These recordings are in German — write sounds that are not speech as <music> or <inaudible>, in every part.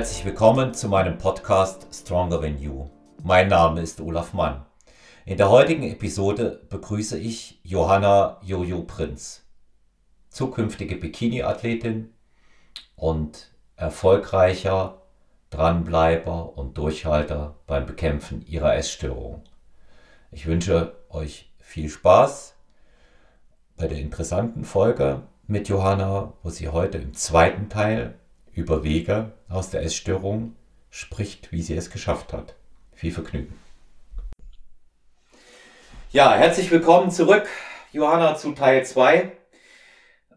herzlich willkommen zu meinem Podcast Stronger Than You. Mein Name ist Olaf Mann. In der heutigen Episode begrüße ich Johanna Jojo Prinz, zukünftige Bikini-Athletin und erfolgreicher Dranbleiber und Durchhalter beim Bekämpfen ihrer Essstörung. Ich wünsche euch viel Spaß bei der interessanten Folge mit Johanna, wo sie heute im zweiten Teil über Wege aus der Essstörung spricht, wie sie es geschafft hat. Viel Vergnügen. Ja, herzlich willkommen zurück, Johanna, zu Teil 2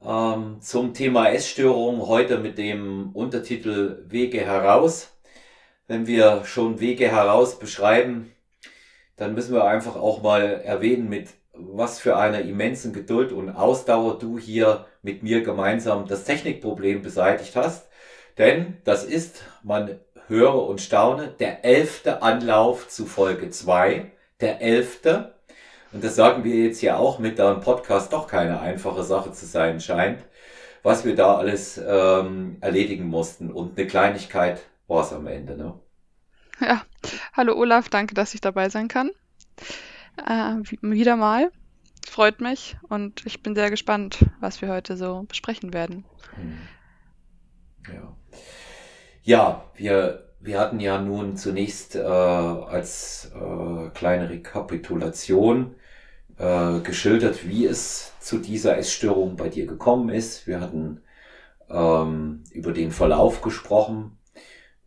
ähm, zum Thema Essstörung. Heute mit dem Untertitel Wege heraus. Wenn wir schon Wege heraus beschreiben, dann müssen wir einfach auch mal erwähnen, mit was für einer immensen Geduld und Ausdauer du hier mit mir gemeinsam das Technikproblem beseitigt hast. Denn das ist, man höre und staune, der elfte Anlauf zu Folge 2. Der elfte. Und das sagen wir jetzt ja auch mit, da ein Podcast doch keine einfache Sache zu sein scheint, was wir da alles ähm, erledigen mussten. Und eine Kleinigkeit war es am Ende. Ne? Ja, hallo Olaf, danke, dass ich dabei sein kann. Äh, wieder mal. Freut mich und ich bin sehr gespannt, was wir heute so besprechen werden. Hm. Ja. Ja, wir, wir hatten ja nun zunächst äh, als äh, kleine Rekapitulation äh, geschildert, wie es zu dieser Essstörung bei dir gekommen ist. Wir hatten ähm, über den Verlauf gesprochen.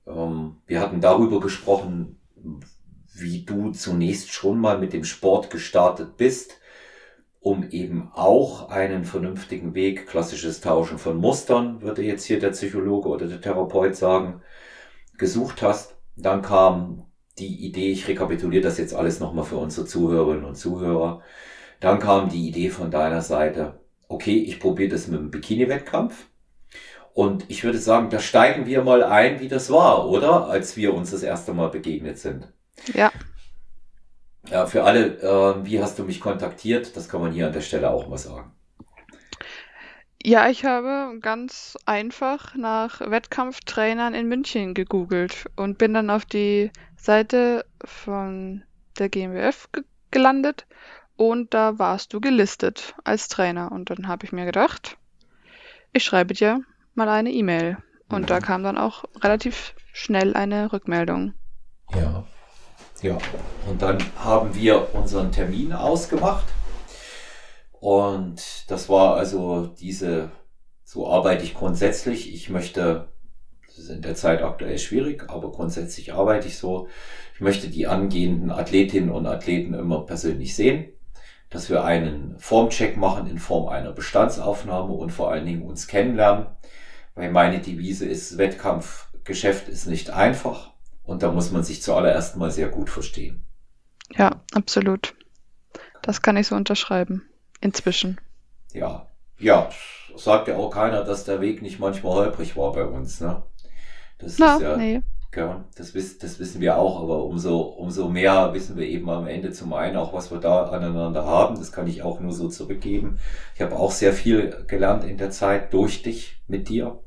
Ähm, wir hatten darüber gesprochen, wie du zunächst schon mal mit dem Sport gestartet bist um eben auch einen vernünftigen Weg, klassisches Tauschen von Mustern, würde jetzt hier der Psychologe oder der Therapeut sagen, gesucht hast. Dann kam die Idee, ich rekapituliere das jetzt alles nochmal für unsere Zuhörerinnen und Zuhörer. Dann kam die Idee von deiner Seite, okay, ich probiere das mit dem Bikini-Wettkampf. Und ich würde sagen, da steigen wir mal ein, wie das war, oder? Als wir uns das erste Mal begegnet sind. Ja. Ja, für alle, äh, wie hast du mich kontaktiert? Das kann man hier an der Stelle auch mal sagen. Ja, ich habe ganz einfach nach Wettkampftrainern in München gegoogelt und bin dann auf die Seite von der GmbF ge gelandet und da warst du gelistet als Trainer. Und dann habe ich mir gedacht, ich schreibe dir mal eine E-Mail. Und mhm. da kam dann auch relativ schnell eine Rückmeldung. Ja. Ja, und dann haben wir unseren Termin ausgemacht. Und das war also diese, so arbeite ich grundsätzlich. Ich möchte, das ist in der Zeit aktuell schwierig, aber grundsätzlich arbeite ich so. Ich möchte die angehenden Athletinnen und Athleten immer persönlich sehen, dass wir einen Formcheck machen in Form einer Bestandsaufnahme und vor allen Dingen uns kennenlernen. Weil meine Devise ist, Wettkampfgeschäft ist nicht einfach. Und da muss man sich zuallererst mal sehr gut verstehen. Ja, absolut. Das kann ich so unterschreiben. Inzwischen. Ja, ja, sagt ja auch keiner, dass der Weg nicht manchmal holprig war bei uns, ne? Das Na, ist ja, nee. ja das, wiss, das wissen wir auch, aber umso, umso mehr wissen wir eben am Ende zum einen auch, was wir da aneinander haben. Das kann ich auch nur so zurückgeben. Ich habe auch sehr viel gelernt in der Zeit durch dich, mit dir.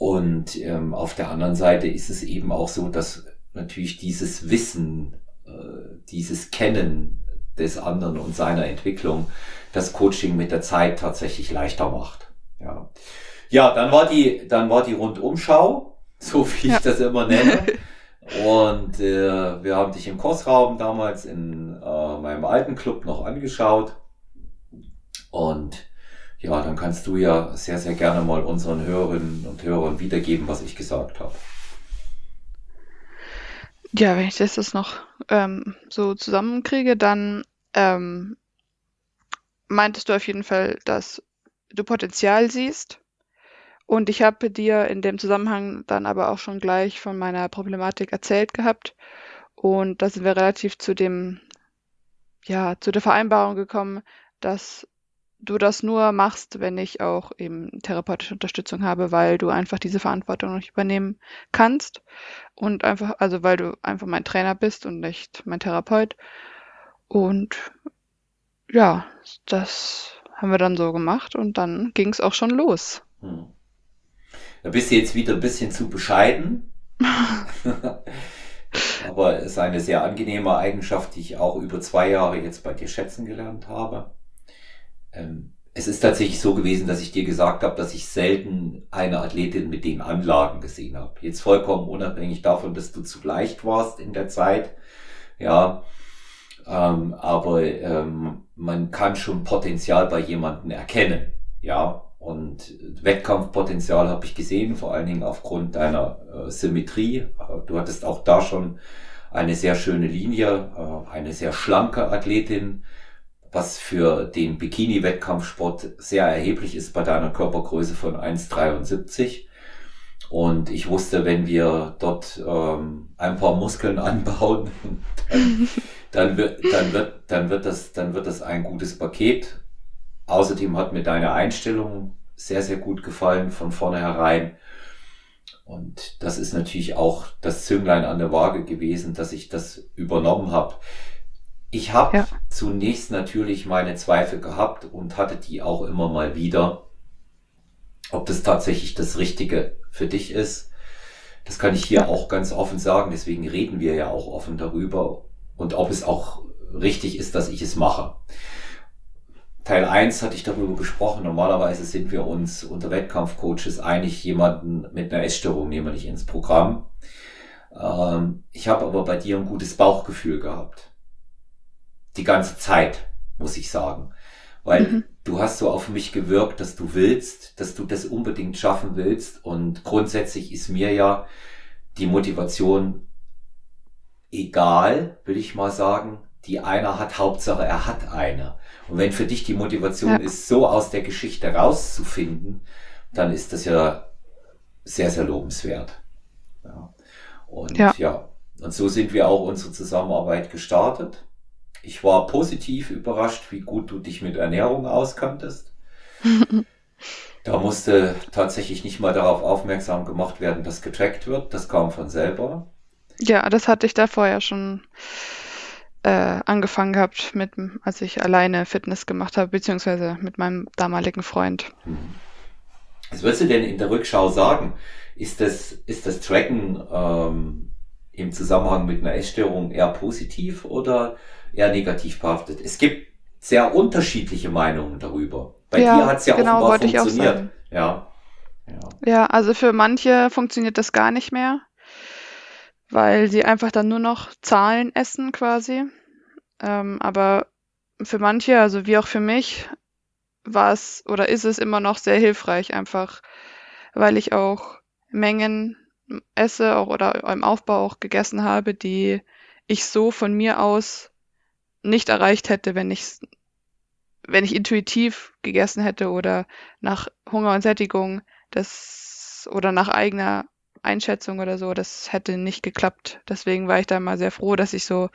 Und ähm, auf der anderen Seite ist es eben auch so, dass natürlich dieses Wissen, äh, dieses Kennen des anderen und seiner Entwicklung das Coaching mit der Zeit tatsächlich leichter macht. Ja, ja dann war die, dann war die Rundumschau, <laughs> so wie ich ja. das immer nenne. <laughs> Und äh, wir haben dich im Kursraum damals in äh, meinem alten Club noch angeschaut. Und ja, dann kannst du ja sehr, sehr gerne mal unseren Hörerinnen und Hörern wiedergeben, was ich gesagt habe. Ja, wenn ich das jetzt noch ähm, so zusammenkriege, dann ähm, meintest du auf jeden Fall, dass du Potenzial siehst. Und ich habe dir in dem Zusammenhang dann aber auch schon gleich von meiner Problematik erzählt gehabt. Und da sind wir relativ zu dem, ja, zu der Vereinbarung gekommen, dass du das nur machst, wenn ich auch eben therapeutische Unterstützung habe, weil du einfach diese Verantwortung nicht übernehmen kannst und einfach, also weil du einfach mein Trainer bist und nicht mein Therapeut. Und ja, das haben wir dann so gemacht und dann ging es auch schon los. Hm. Da bist du jetzt wieder ein bisschen zu bescheiden. <laughs> Aber es ist eine sehr angenehme Eigenschaft, die ich auch über zwei Jahre jetzt bei dir schätzen gelernt habe. Ähm, es ist tatsächlich so gewesen, dass ich dir gesagt habe, dass ich selten eine Athletin mit den Anlagen gesehen habe. Jetzt vollkommen unabhängig davon, dass du zu leicht warst in der Zeit. Ja, ähm, aber ähm, man kann schon Potenzial bei jemandem erkennen. Ja, und Wettkampfpotenzial habe ich gesehen, vor allen Dingen aufgrund deiner äh, Symmetrie. Du hattest auch da schon eine sehr schöne Linie, äh, eine sehr schlanke Athletin, was für den Bikini-Wettkampfsport sehr erheblich ist bei deiner Körpergröße von 1,73. Und ich wusste, wenn wir dort ähm, ein paar Muskeln <laughs> anbauen, dann, dann, wird, dann, wird, dann, wird das, dann wird das ein gutes Paket. Außerdem hat mir deine Einstellung sehr, sehr gut gefallen von vornherein. Und das ist natürlich auch das Zünglein an der Waage gewesen, dass ich das übernommen habe. Ich habe ja. zunächst natürlich meine Zweifel gehabt und hatte die auch immer mal wieder, ob das tatsächlich das Richtige für dich ist. Das kann ich hier auch ganz offen sagen, deswegen reden wir ja auch offen darüber und ob es auch richtig ist, dass ich es mache. Teil 1 hatte ich darüber gesprochen. Normalerweise sind wir uns unter Wettkampfcoaches einig, jemanden mit einer Essstörung nehmen wir nicht ins Programm. Ähm, ich habe aber bei dir ein gutes Bauchgefühl gehabt. Die ganze Zeit, muss ich sagen. Weil mhm. du hast so auf mich gewirkt, dass du willst, dass du das unbedingt schaffen willst. Und grundsätzlich ist mir ja die Motivation egal, will ich mal sagen. Die einer hat, Hauptsache er hat eine. Und wenn für dich die Motivation ja. ist, so aus der Geschichte rauszufinden, dann ist das ja sehr, sehr lobenswert. Ja. Und ja. ja, und so sind wir auch unsere Zusammenarbeit gestartet. Ich war positiv überrascht, wie gut du dich mit Ernährung auskanntest. <laughs> da musste tatsächlich nicht mal darauf aufmerksam gemacht werden, dass getrackt wird. Das kam von selber. Ja, das hatte ich da vorher schon äh, angefangen gehabt, mit, als ich alleine Fitness gemacht habe, beziehungsweise mit meinem damaligen Freund. Was würdest du denn in der Rückschau sagen? Ist das, ist das Tracken ähm, im Zusammenhang mit einer Essstörung eher positiv oder eher negativ behaftet? Es gibt sehr unterschiedliche Meinungen darüber. Bei ja, dir hat es ja genau, offenbar funktioniert. Ja. ja. Ja, also für manche funktioniert das gar nicht mehr weil sie einfach dann nur noch Zahlen essen quasi. Ähm, aber für manche, also wie auch für mich, war es oder ist es immer noch sehr hilfreich, einfach weil ich auch Mengen esse auch, oder im Aufbau auch gegessen habe, die ich so von mir aus nicht erreicht hätte, wenn ich wenn ich intuitiv gegessen hätte oder nach Hunger und Sättigung das oder nach eigener Einschätzung oder so, das hätte nicht geklappt. Deswegen war ich da mal sehr froh, dass ich so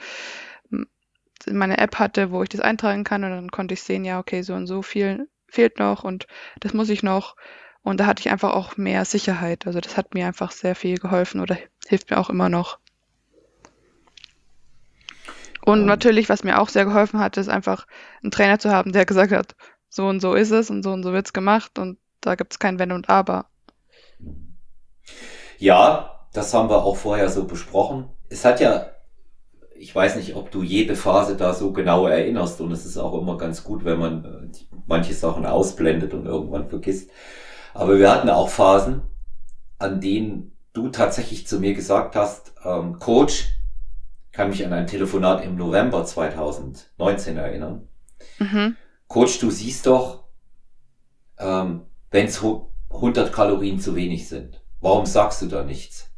meine App hatte, wo ich das eintragen kann und dann konnte ich sehen, ja, okay, so und so viel fehlt noch und das muss ich noch. Und da hatte ich einfach auch mehr Sicherheit. Also das hat mir einfach sehr viel geholfen oder hilft mir auch immer noch. Und um. natürlich, was mir auch sehr geholfen hat, ist einfach einen Trainer zu haben, der <laughs> gesagt hat, so und so ist es und so und so wird's gemacht und da gibt's kein Wenn und Aber. Ja, das haben wir auch vorher so besprochen. Es hat ja, ich weiß nicht, ob du jede Phase da so genau erinnerst und es ist auch immer ganz gut, wenn man äh, manche Sachen ausblendet und irgendwann vergisst. Aber wir hatten auch Phasen, an denen du tatsächlich zu mir gesagt hast, ähm, Coach, kann mich an ein Telefonat im November 2019 erinnern. Mhm. Coach, du siehst doch, ähm, wenn es 100 Kalorien zu wenig sind. Warum sagst du da nichts?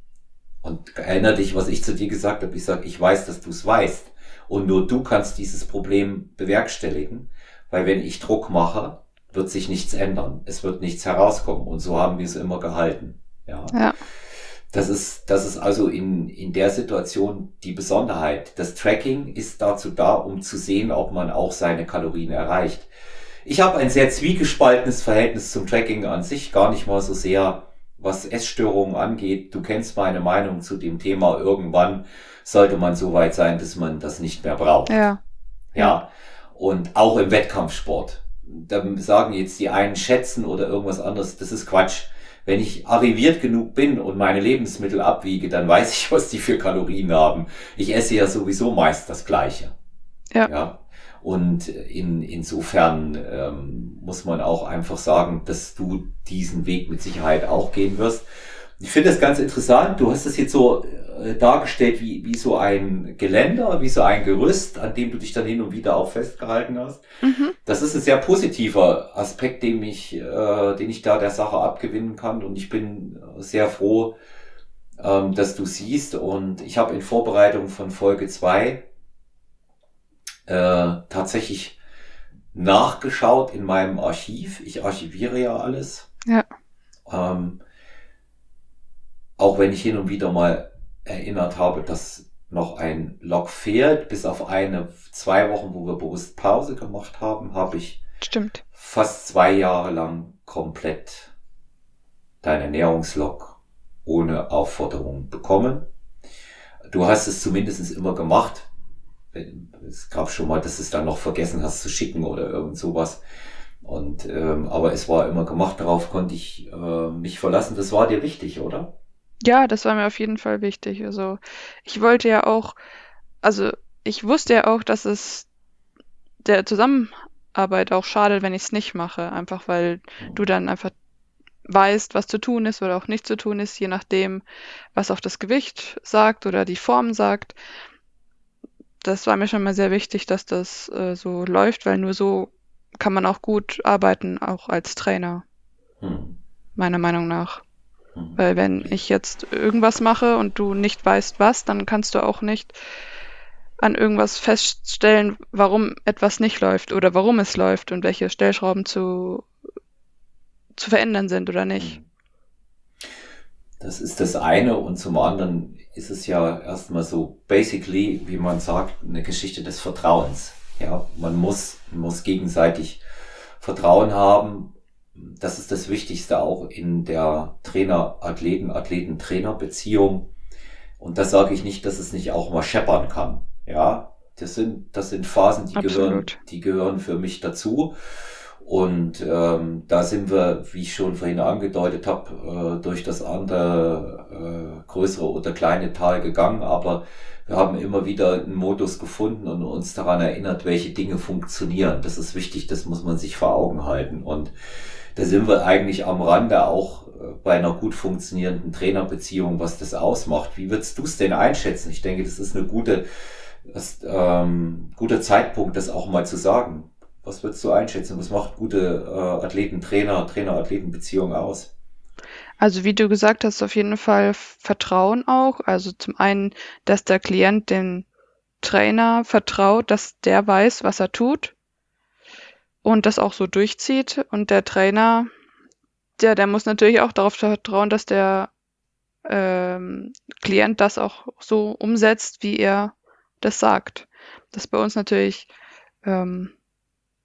Und erinnere dich, was ich zu dir gesagt habe. Ich sage, ich weiß, dass du es weißt. Und nur du kannst dieses Problem bewerkstelligen. Weil wenn ich Druck mache, wird sich nichts ändern. Es wird nichts herauskommen. Und so haben wir es immer gehalten. Ja. ja. Das ist, das ist also in, in der Situation die Besonderheit. Das Tracking ist dazu da, um zu sehen, ob man auch seine Kalorien erreicht. Ich habe ein sehr zwiegespaltenes Verhältnis zum Tracking an sich, gar nicht mal so sehr was Essstörungen angeht, du kennst meine Meinung zu dem Thema. Irgendwann sollte man so weit sein, dass man das nicht mehr braucht. Ja. Ja. Und auch im Wettkampfsport. Da sagen jetzt die einen schätzen oder irgendwas anderes. Das ist Quatsch. Wenn ich arriviert genug bin und meine Lebensmittel abwiege, dann weiß ich, <laughs> was die für Kalorien haben. Ich esse ja sowieso meist das Gleiche. Ja. ja. Und in, insofern ähm, muss man auch einfach sagen, dass du diesen Weg mit Sicherheit auch gehen wirst. Ich finde das ganz interessant. Du hast es jetzt so äh, dargestellt wie, wie so ein Geländer, wie so ein Gerüst, an dem du dich dann hin und wieder auch festgehalten hast. Mhm. Das ist ein sehr positiver Aspekt, den ich, äh, den ich da der Sache abgewinnen kann. Und ich bin sehr froh, ähm, dass du siehst. Und ich habe in Vorbereitung von Folge zwei äh, tatsächlich nachgeschaut in meinem Archiv. Ich archiviere ja alles. Ja. Ähm, auch wenn ich hin und wieder mal erinnert habe, dass noch ein Log fehlt, bis auf eine, zwei Wochen, wo wir bewusst Pause gemacht haben, habe ich Stimmt. fast zwei Jahre lang komplett dein Ernährungslog ohne Aufforderung bekommen. Du hast es zumindest immer gemacht. Es gab schon mal, dass du es dann noch vergessen hast zu schicken oder irgend sowas. Und ähm, aber es war immer gemacht, darauf konnte ich äh, mich verlassen. Das war dir wichtig, oder? Ja, das war mir auf jeden Fall wichtig. Also ich wollte ja auch, also ich wusste ja auch, dass es der Zusammenarbeit auch schadet, wenn ich es nicht mache. Einfach weil du dann einfach weißt, was zu tun ist oder auch nicht zu tun ist, je nachdem, was auch das Gewicht sagt oder die Form sagt. Das war mir schon mal sehr wichtig, dass das äh, so läuft, weil nur so kann man auch gut arbeiten, auch als Trainer, Hm. meiner Meinung nach. Hm. Weil wenn ich jetzt irgendwas mache und du nicht weißt was, dann kannst du auch nicht an irgendwas feststellen, warum etwas nicht läuft oder warum es läuft und welche Stellschrauben zu, zu verändern sind oder nicht. Das ist das eine und zum anderen ist es ja erstmal so basically, wie man sagt, eine Geschichte des Vertrauens. Ja, man muss, muss gegenseitig Vertrauen haben. Das ist das Wichtigste auch in der Trainer-Athleten, Athleten-Trainer-Beziehung. Und das sage ich nicht, dass es nicht auch mal scheppern kann. Ja, das sind, das sind Phasen, die gehören, Absolut. die gehören für mich dazu. Und ähm, da sind wir, wie ich schon vorhin angedeutet habe, äh, durch das andere äh, größere oder kleine Tal gegangen. Aber wir haben immer wieder einen Modus gefunden und uns daran erinnert, welche Dinge funktionieren. Das ist wichtig, das muss man sich vor Augen halten. Und da sind wir eigentlich am Rande auch äh, bei einer gut funktionierenden Trainerbeziehung, was das ausmacht. Wie würdest du es denn einschätzen? Ich denke, das ist eine gute, das, ähm, guter Zeitpunkt, das auch mal zu sagen. Was würdest du einschätzen? Was macht gute äh, Athleten-Trainer, Trainer-Athleten-Beziehung aus? Also wie du gesagt hast, auf jeden Fall Vertrauen auch. Also zum einen, dass der Klient dem Trainer vertraut, dass der weiß, was er tut und das auch so durchzieht. Und der Trainer, der, der muss natürlich auch darauf vertrauen, dass der ähm, Klient das auch so umsetzt, wie er das sagt. Das ist bei uns natürlich ähm,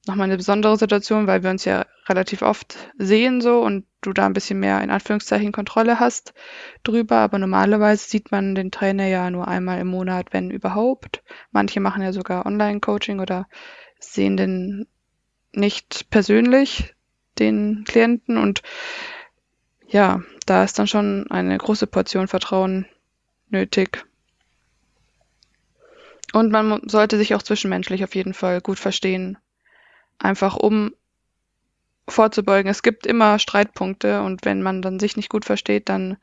nochmal eine besondere Situation, weil wir uns ja relativ oft sehen so und du da ein bisschen mehr in Anführungszeichen Kontrolle hast drüber. Aber normalerweise sieht man den Trainer ja nur einmal im Monat, wenn überhaupt. Manche machen ja sogar Online-Coaching oder sehen den nicht persönlich, den Klienten. Und ja, da ist dann schon eine große Portion Vertrauen nötig. Und man sollte sich auch zwischenmenschlich auf jeden Fall gut verstehen. Einfach um vorzubeugen. Es gibt immer Streitpunkte und wenn man dann sich nicht gut versteht, dann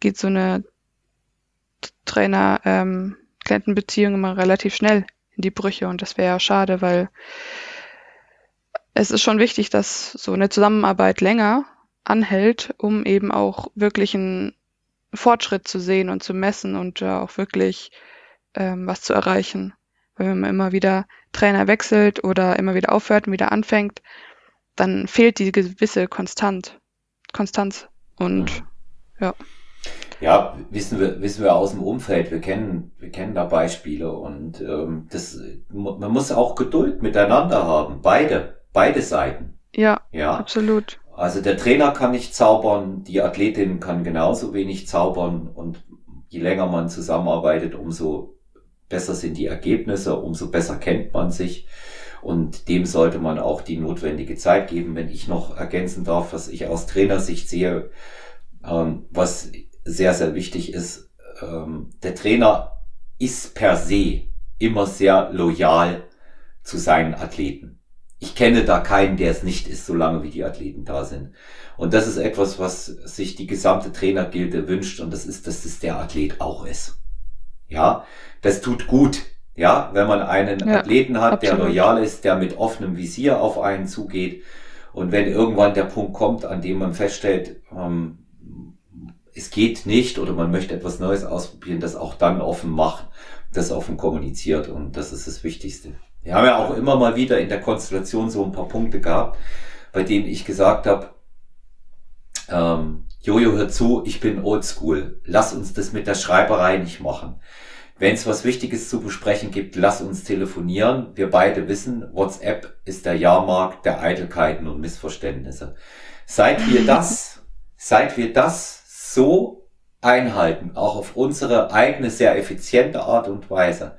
geht so eine Trainer-Klientenbeziehung immer relativ schnell in die Brüche und das wäre ja schade, weil es ist schon wichtig, dass so eine Zusammenarbeit länger anhält, um eben auch wirklich einen Fortschritt zu sehen und zu messen und äh, auch wirklich ähm, was zu erreichen. Wenn man immer wieder Trainer wechselt oder immer wieder aufhört und wieder anfängt, dann fehlt die gewisse Konstant, Konstanz. Und ja, Ja, wissen wir, wissen wir aus dem Umfeld. Wir kennen, wir kennen da Beispiele und ähm, das, man muss auch Geduld miteinander haben. Beide, beide Seiten. ja, Ja. absolut. Also der Trainer kann nicht zaubern, die Athletin kann genauso wenig zaubern und je länger man zusammenarbeitet, umso besser sind die Ergebnisse, umso besser kennt man sich und dem sollte man auch die notwendige Zeit geben. Wenn ich noch ergänzen darf, was ich aus Trainersicht sehe, ähm, was sehr, sehr wichtig ist, ähm, der Trainer ist per se immer sehr loyal zu seinen Athleten. Ich kenne da keinen, der es nicht ist, solange wie die Athleten da sind. Und das ist etwas, was sich die gesamte Trainergilde wünscht und das ist, dass es der Athlet auch ist. Ja, das tut gut. Ja, wenn man einen ja, Athleten hat, absolut. der loyal ist, der mit offenem Visier auf einen zugeht. Und wenn irgendwann der Punkt kommt, an dem man feststellt, ähm, es geht nicht oder man möchte etwas Neues ausprobieren, das auch dann offen macht, das offen kommuniziert. Und das ist das Wichtigste. Wir haben ja auch immer mal wieder in der Konstellation so ein paar Punkte gehabt, bei denen ich gesagt habe, ähm, Jojo, hör zu, ich bin oldschool. Lass uns das mit der Schreiberei nicht machen. Wenn es was Wichtiges zu besprechen gibt, lass uns telefonieren. Wir beide wissen, WhatsApp ist der Jahrmarkt der Eitelkeiten und Missverständnisse. Seit wir <laughs> das, seit wir das so einhalten, auch auf unsere eigene sehr effiziente Art und Weise,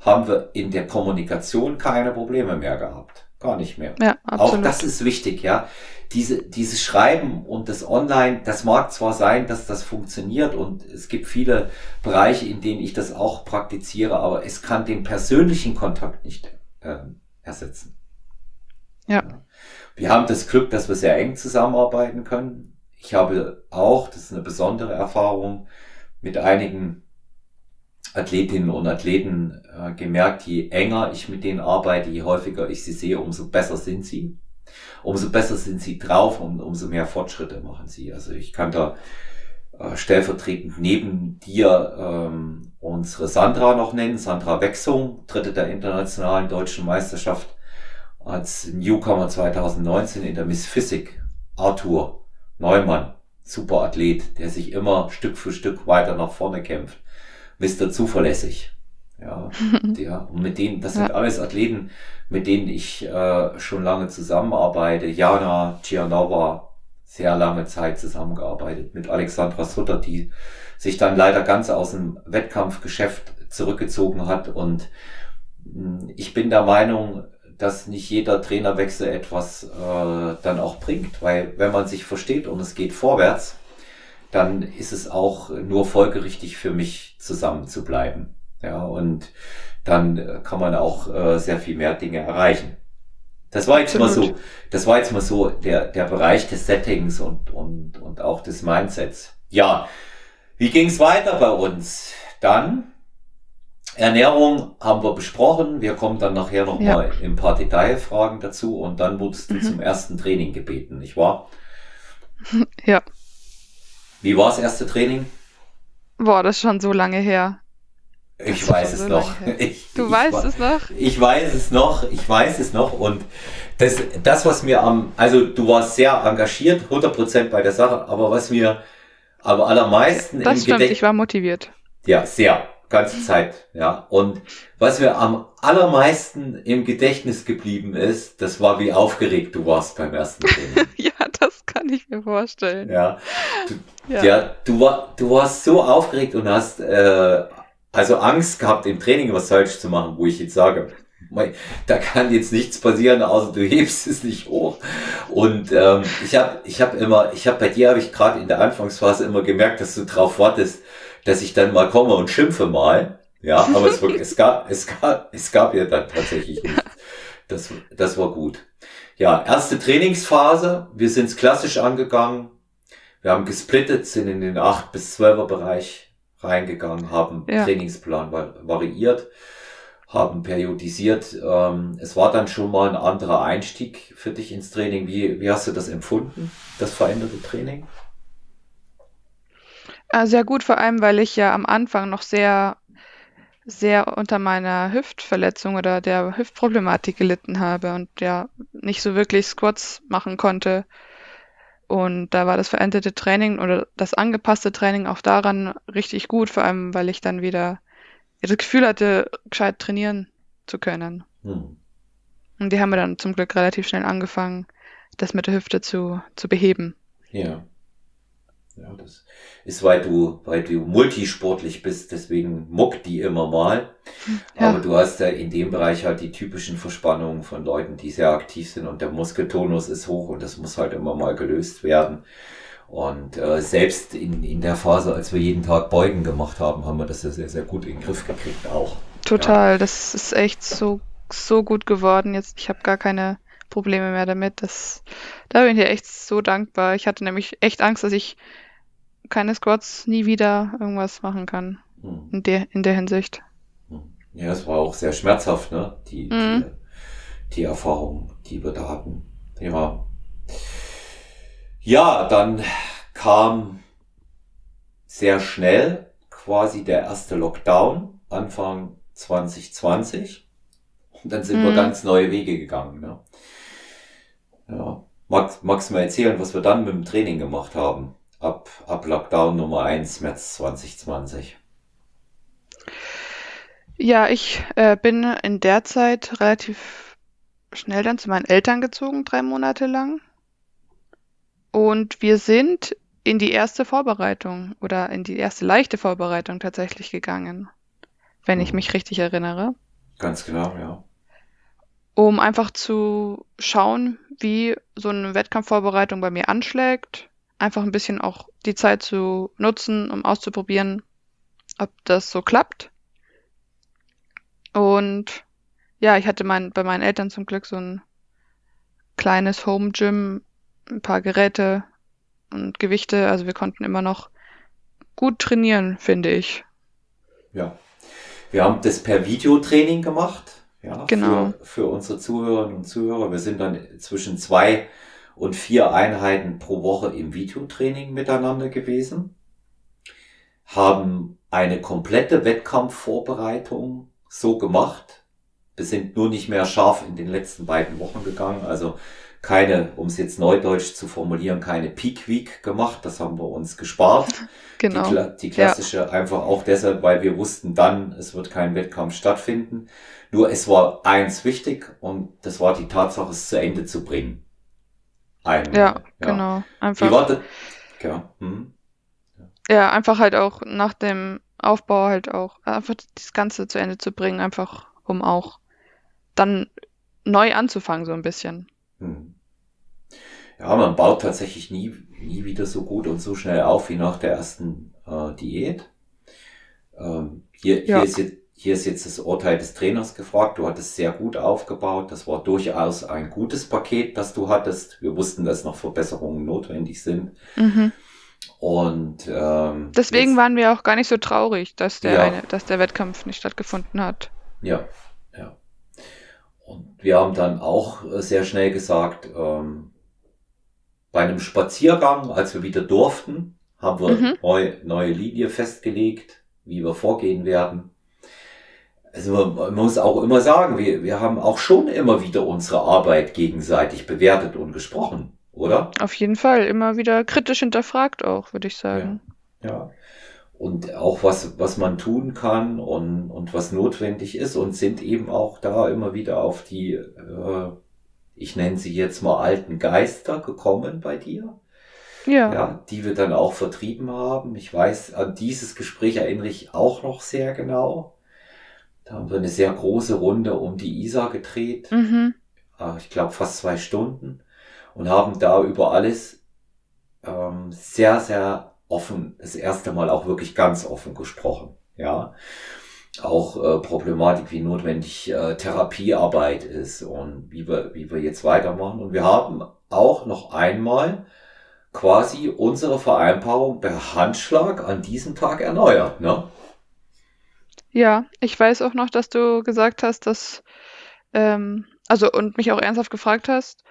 haben wir in der Kommunikation keine Probleme mehr gehabt. Gar nicht mehr. Ja, absolut. Auch das ist wichtig, ja diese, dieses Schreiben und das Online, das mag zwar sein, dass das funktioniert und es gibt viele Bereiche, in denen ich das auch praktiziere, aber es kann den persönlichen Kontakt nicht äh, ersetzen. Ja. Wir haben das Glück, dass wir sehr eng zusammenarbeiten können. Ich habe auch, das ist eine besondere Erfahrung, mit einigen Athletinnen und Athleten äh, gemerkt, je enger ich mit denen arbeite, je häufiger ich sie sehe, umso besser sind sie umso besser sind sie drauf und umso mehr Fortschritte machen sie. Also ich kann da äh, stellvertretend neben dir ähm, unsere Sandra noch nennen, Sandra Wechsung, dritte der internationalen deutschen Meisterschaft als Newcomer 2019 in der Miss Physik. Arthur Neumann, super Athlet, der sich immer Stück für Stück weiter nach vorne kämpft. Mr. Zuverlässig. Ja, <laughs> der, und mit denen, das sind alles Athleten, mit denen ich äh, schon lange zusammenarbeite. Jana Cianova, sehr lange Zeit zusammengearbeitet. Mit Alexandra Sutter, die sich dann leider ganz aus dem Wettkampfgeschäft zurückgezogen hat. Und mh, hm, ich bin der Meinung, dass nicht jeder Trainerwechsel etwas äh, dann auch bringt, weil wenn man sich versteht und es geht vorwärts, dann ist es auch nur folgerichtig für mich zusammen zu bleiben. Ja, und dann äh, kann man auch äh, sehr viel mehr Dinge erreichen. Das war jetzt Absolut. mal so, das war jetzt mal so der, der Bereich des Settings und, und, und auch des Mindsets. Ja, wie ging's weiter bei uns? Dann Ernährung haben wir besprochen. Wir kommen dann nachher noch ja. mal ein paar Detailfragen dazu und dann wurdest du mhm. zum ersten Training gebeten, nicht wahr? <laughs> Ja. Wie war das erste Training? Boah, das ist schon so lange her. Ich weiß es so noch. <laughs> Ich, du ich, weißt ich, es noch? Ich weiß es noch, ich weiß es noch. Und das, das, was mir am, also du warst sehr engagiert, 100% bei der Sache, aber was mir am allermeisten das im stimmt, Gedächt ich war motiviert. Ja, sehr, ganze Zeit, ja. Und was mir am allermeisten im Gedächtnis geblieben ist, das war, wie aufgeregt du warst beim ersten Training. <laughs> ja, das kann ich mir vorstellen. Ja, du, ja. ja du, war, du warst so aufgeregt und hast äh, also Angst gehabt, im Training was falsch zu machen, wo ich jetzt sage, da kann jetzt nichts passieren, außer du <laughs> hebst es nicht hoch. Und ähm, ich habe ich hab immer, ich habe bei dir habe ich gerade in der Anfangsphase immer gemerkt, dass du drauf wartest, dass ich dann mal komme und schimpfe mal. Ja, aber es, es, <laughs> gab, es, gab, es gab ja dann tatsächlich nichts. Das, das war gut. Ja, erste Trainingsphase. Wir sind es klassisch angegangen. Wir haben gesplittet, sind in den 8 bis 12er Bereich reingegangen, haben ja. Trainingsplan variiert, haben periodisiert. Ähm, es war dann schon mal ein anderer Einstieg für dich ins Training. Wie, wie hast du das empfunden, das veränderte Training? Äh, sehr gut, vor allem, weil ich ja am Anfang noch sehr, sehr unter meiner Hüftverletzung oder der Hüftproblematik gelitten habe und ja nicht so wirklich Squats machen konnte und da war das veränderte Training oder das angepasste Training auch daran richtig gut, vor allem weil ich dann wieder das Gefühl hatte, gescheit trainieren zu können. Hm. Und die haben wir dann zum Glück relativ schnell angefangen, das mit der Hüfte zu, zu beheben. Ja. Ja, das ist, weil du, weil du multisportlich bist, deswegen muckt die immer mal. Ja. Aber du hast ja in dem Bereich halt die typischen Verspannungen von Leuten, die sehr aktiv sind und der Muskeltonus ist hoch und das muss halt immer mal gelöst werden. Und äh, selbst in, in der Phase, als wir jeden Tag Beugen gemacht haben, haben wir das ja sehr, sehr gut in den Griff gekriegt auch. Total, ja. das ist echt so, so gut geworden. Jetzt, ich habe gar keine Probleme mehr damit. Das, da bin ich echt so dankbar. Ich hatte nämlich echt Angst, dass ich keine Squats nie wieder irgendwas machen kann. Hm. In, der, in der Hinsicht. Hm. Ja, es war auch sehr schmerzhaft, ne? Die, mhm. die, die Erfahrung, die wir da hatten. Ja. Ja, dann kam sehr schnell quasi der erste Lockdown, Anfang 2020. Und dann sind mhm. wir ganz neue Wege gegangen. Ne? Ja. Magst, magst du mal erzählen, was wir dann mit dem Training gemacht haben? Ab, ab Lockdown Nummer 1, März 2020. Ja, ich äh, bin in der Zeit relativ schnell dann zu meinen Eltern gezogen, drei Monate lang. Und wir sind in die erste Vorbereitung oder in die erste leichte Vorbereitung tatsächlich gegangen, wenn ich mhm. mich richtig erinnere. Ganz genau, ja. Um einfach zu schauen, wie so eine Wettkampfvorbereitung bei mir anschlägt. Einfach ein bisschen auch die Zeit zu nutzen, um auszuprobieren, ob das so klappt. Und ja, ich hatte mein, bei meinen Eltern zum Glück so ein kleines Home Gym, ein paar Geräte und Gewichte. Also wir konnten immer noch gut trainieren, finde ich. Ja. Wir haben das per Videotraining gemacht. Ja, genau. Für, für unsere Zuhörerinnen und Zuhörer. Wir sind dann zwischen zwei und vier Einheiten pro Woche im Videotraining miteinander gewesen. Haben eine komplette Wettkampfvorbereitung so gemacht. Wir sind nur nicht mehr scharf in den letzten beiden Wochen gegangen. Also keine, um es jetzt neudeutsch zu formulieren, keine Peak Week gemacht. Das haben wir uns gespart. <laughs> Genau. Die, die klassische ja. einfach auch deshalb, weil wir wussten dann, es wird kein Wettkampf stattfinden. Nur es war eins wichtig und das war die Tatsache, es zu Ende zu bringen. Ein, ja, ja, genau. Einfach. Wie war das? Ja. Hm. ja, einfach halt auch nach dem Aufbau halt auch einfach das Ganze zu Ende zu bringen, einfach um auch dann neu anzufangen so ein bisschen. Hm. Ja, man baut tatsächlich nie, nie wieder so gut und so schnell auf wie nach der ersten äh, Diät. Ähm, hier, ja. hier, ist jetzt, hier ist jetzt das Urteil des Trainers gefragt. Du hattest sehr gut aufgebaut. Das war durchaus ein gutes Paket, das du hattest. Wir wussten, dass noch Verbesserungen notwendig sind. Mhm. Und ähm, deswegen jetzt, waren wir auch gar nicht so traurig, dass der ja. eine, dass der Wettkampf nicht stattgefunden hat. Ja, ja. Und wir haben dann auch äh, sehr schnell gesagt, ähm, bei einem Spaziergang, als wir wieder durften, haben wir mhm. neu, neue Linie festgelegt, wie wir vorgehen werden. Also man, muss auch immer sagen, wir, wir haben auch schon immer wieder unsere Arbeit gegenseitig bewertet und gesprochen, oder? Auf jeden Fall, immer wieder kritisch hinterfragt auch, würde ich sagen. Ja. ja und auch was, was man tun kann und, und was notwendig ist und sind eben auch da immer wieder auf die, äh, ich nenne sie jetzt mal alten Geister gekommen bei dir. Ja. ja. Die wir dann auch vertrieben haben. Ich weiß, an dieses Gespräch erinnere ich auch noch sehr genau. Da haben wir eine sehr große Runde um die Isar gedreht. Mhm. Ah, ich glaube fast zwei Stunden. Und haben da über alles ähm, sehr, sehr offen, das erste Mal auch wirklich ganz offen gesprochen. Ja, auch äh, Problematik, wie notwendig äh, Therapiearbeit ist und wie wir, wie wir jetzt weitermachen. Und wir haben auch noch einmal quasi unsere Vereinbarung per Handschlag an diesem Tag erneuert, ne? Ja, ich weiß auch noch, dass du gesagt hast, dass, ähm, also und mich auch ernsthaft gefragt hast,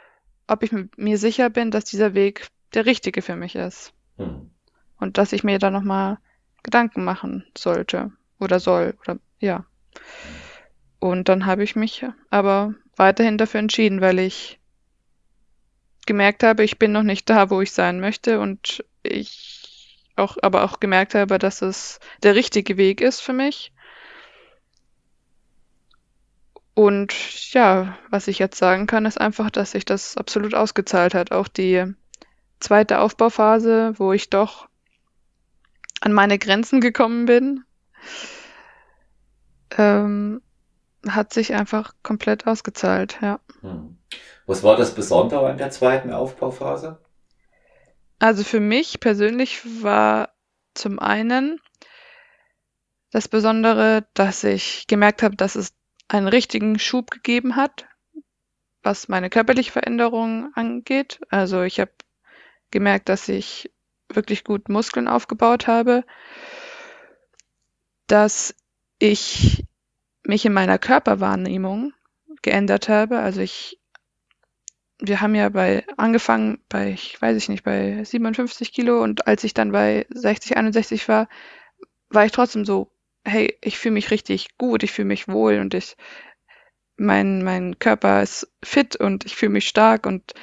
ob ich mir sicher bin, dass dieser Weg der richtige für mich ist. Hm und dass ich mir da nochmal Gedanken machen sollte oder soll oder ja. Und dann habe ich mich aber weiterhin dafür entschieden, weil ich gemerkt habe, ich bin noch nicht da, wo ich sein möchte und ich auch, aber auch gemerkt habe, dass es der richtige Weg ist für mich. Und ja, was ich jetzt sagen kann, ist einfach, dass sich das absolut ausgezahlt hat. Auch die zweite Aufbauphase, wo ich doch an meine Grenzen gekommen bin, ähm, hat sich einfach komplett ausgezahlt, ja. Hm. Was war das Besondere an der zweiten Aufbauphase? Also für mich persönlich war zum einen das Besondere, dass ich gemerkt habe, dass es einen richtigen Schub gegeben hat, was meine körperliche Veränderung angeht. Also ich habe gemerkt, dass ich wirklich gut Muskeln aufgebaut habe, dass ich mich in meiner Körperwahrnehmung geändert habe. Also ich, wir haben ja bei angefangen bei, ich weiß ich nicht, bei 57 Kilo und als ich dann bei 60, 61 war, war ich trotzdem so, hey, ich fühle mich richtig gut, ich fühle mich wohl und ich, mein, mein Körper ist fit und ich fühle mich stark und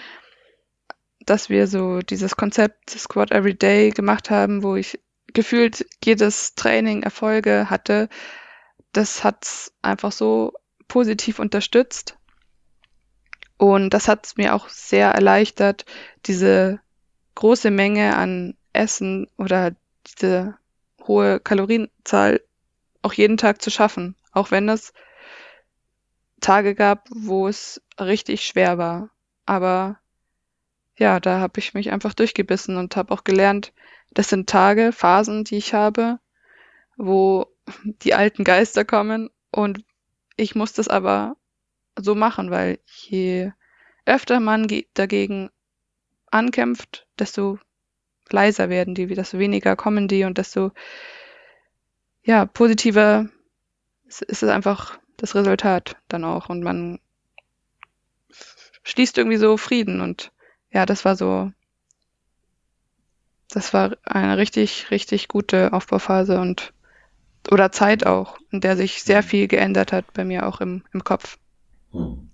dass wir so dieses Konzept Squat Every Day gemacht haben, wo ich gefühlt jedes Training Erfolge hatte, das hat's einfach so positiv unterstützt. Und das hat mir auch sehr erleichtert, diese große Menge an Essen oder diese hohe Kalorienzahl auch jeden Tag zu schaffen, auch wenn es Tage gab, wo es richtig schwer war. Aber ja, da habe ich mich einfach durchgebissen und habe auch gelernt, das sind Tage, Phasen, die ich habe, wo die alten Geister kommen und ich muss das aber so machen, weil je öfter man dagegen ankämpft, desto leiser werden die, desto weniger kommen die und desto ja, positiver ist es einfach das Resultat dann auch und man schließt irgendwie so Frieden und ja, das war so, das war eine richtig, richtig gute Aufbauphase und oder Zeit auch, in der sich sehr mhm. viel geändert hat bei mir auch im, im Kopf. Hm.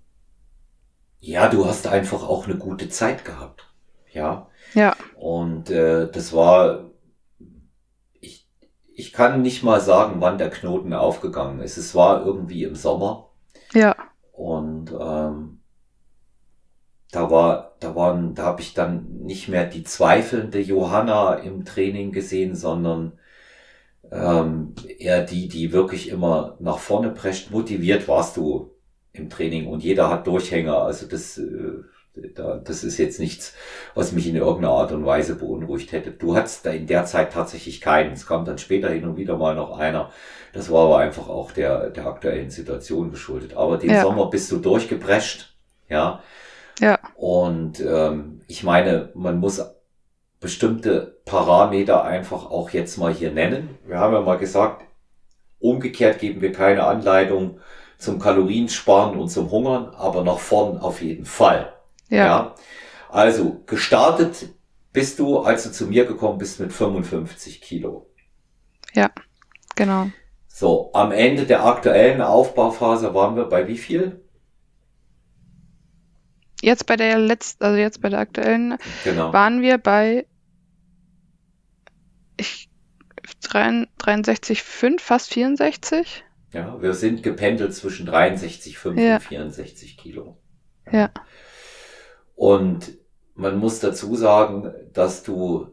Ja, du hast einfach auch eine gute Zeit gehabt. Ja. Ja. Und äh, das war, ich kann nicht mal sagen, wann der Knoten aufgegangen ist. Es war irgendwie im Sommer. Ja. Und ähm, da war, da waren, da habe ich dann nicht mehr die zweifelnde Johanna im Training gesehen, sondern ähm, eher die, die wirklich immer nach vorne prescht. Motiviert warst du im Training und jeder hat Durchhänger. Also das, äh, da, das ist jetzt nichts, was mich in irgendeiner Art und Weise beunruhigt hätte. Du hattest da in der Zeit tatsächlich keinen. Es kam dann später hin und wieder mal noch einer. Das war aber einfach auch der, der aktuellen Situation geschuldet. Aber den ja. Sommer bist du durchgeprescht, ja. Ja. Und ähm, ich meine, man muss bestimmte Parameter einfach auch jetzt mal hier nennen. Wir haben ja mal gesagt, umgekehrt geben wir keine Anleitung zum Kaloriensparen und zum Hungern, aber nach vorn auf jeden Fall. Ja. ja. Also gestartet bist du, als du zu mir gekommen bist, mit 55 Kilo. Ja, genau. So, am Ende der aktuellen Aufbauphase waren wir bei wie viel? Jetzt bei der letzten, also jetzt bei der aktuellen, genau. waren wir bei ich 63,5, fast 64. Ja, wir sind gependelt zwischen 63,5 ja. und 64 Kilo. Ja. Und man muss dazu sagen, dass du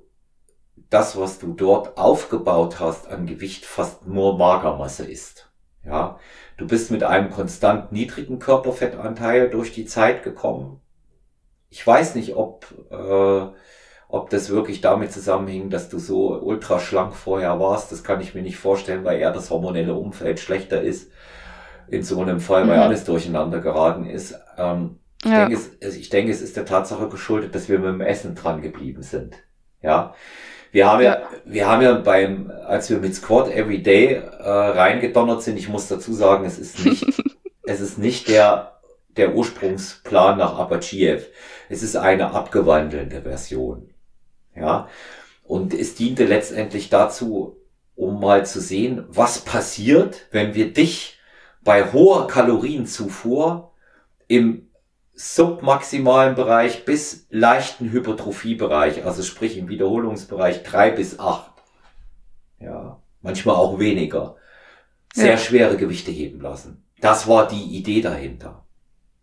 das, was du dort aufgebaut hast an Gewicht, fast nur Magermasse ist. Ja, du bist mit einem konstant niedrigen Körperfettanteil durch die Zeit gekommen. Ich weiß nicht, ob äh, ob das wirklich damit zusammenhing, dass du so ultra schlank vorher warst, das kann ich mir nicht vorstellen, weil eher das hormonelle Umfeld schlechter ist. In so einem Fall, weil mhm. alles durcheinander geraten ist. Ähm, ich, ja. denke, es, ich denke, es ist der Tatsache geschuldet, dass wir mit dem Essen dran geblieben sind. Ja. Wir haben ja, ja wir haben ja beim, als wir mit Squad Everyday äh, reingedonnert sind, ich muss dazu sagen, es ist nicht, <laughs> es ist nicht der, der Ursprungsplan nach Apachiev. Es ist eine abgewandelte Version. Ja. Und es diente letztendlich dazu, um mal zu sehen, was passiert, wenn wir dich bei hoher Kalorienzufuhr im submaximalen Bereich bis leichten Hypertrophiebereich, also sprich im Wiederholungsbereich drei bis acht, ja, manchmal auch weniger, sehr ja. schwere Gewichte heben lassen. Das war die Idee dahinter.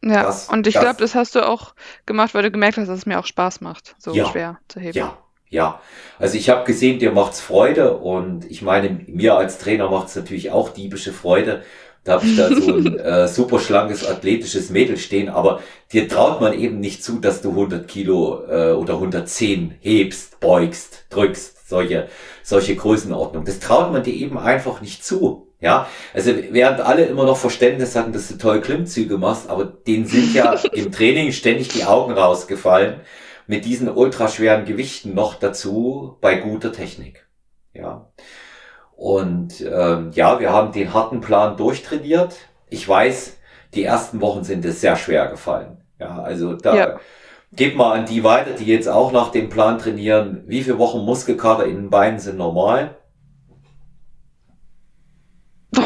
Ja, das, und ich glaube, das hast du auch gemacht, weil du gemerkt hast, dass es mir auch Spaß macht, so ja, schwer zu heben. Ja, ja. Also ich habe gesehen, dir macht's Freude und ich meine, mir als Trainer macht's natürlich auch diebische Freude, Da habe ich da so ein äh, super schlankes, athletisches Mädel stehen, aber dir traut man eben nicht zu, dass du 100 Kilo äh, oder 110 hebst, beugst, drückst, solche, solche Größenordnung. Das traut man dir eben einfach nicht zu. Ja, also während alle immer noch Verständnis hatten, dass du toll Klimmzüge machst, aber denen sind ja <laughs> im Training ständig die Augen rausgefallen mit diesen ultraschweren Gewichten noch dazu bei guter Technik. Ja. Und ähm, ja, wir haben den harten Plan durchtrainiert. Ich weiß, die ersten Wochen sind es sehr schwer gefallen. Ja, also da ja. geht mal an die weiter, die jetzt auch nach dem Plan trainieren. Wie viele Wochen Muskelkater in den Beinen sind normal? <laughs>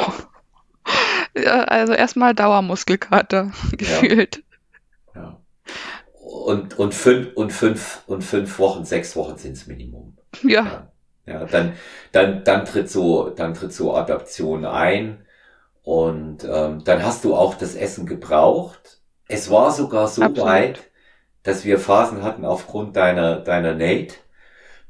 Ja, also erstmal Dauermuskelkater <laughs> gefühlt. Ja. ja. Und, und, fünf, und, fünf, und fünf Wochen, sechs Wochen sind das Minimum. Ja. Ja. Dann, dann, dann tritt so, dann tritt so Adaption ein. Und ähm, dann hast du auch das Essen gebraucht. Es war sogar so Absolut. weit, dass wir Phasen hatten aufgrund deiner, deiner NATE,